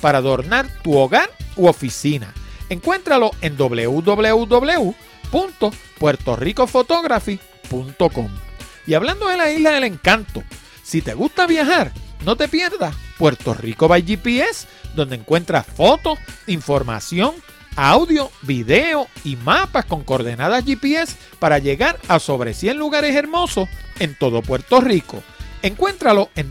para adornar tu hogar u oficina. Encuéntralo en www.puertoricophotography.com. Y hablando de la isla del encanto, si te gusta viajar, no te pierdas Puerto Rico by GPS, donde encuentras fotos, información, audio, video y mapas con coordenadas GPS para llegar a sobre 100 lugares hermosos en todo Puerto Rico. Encuéntralo en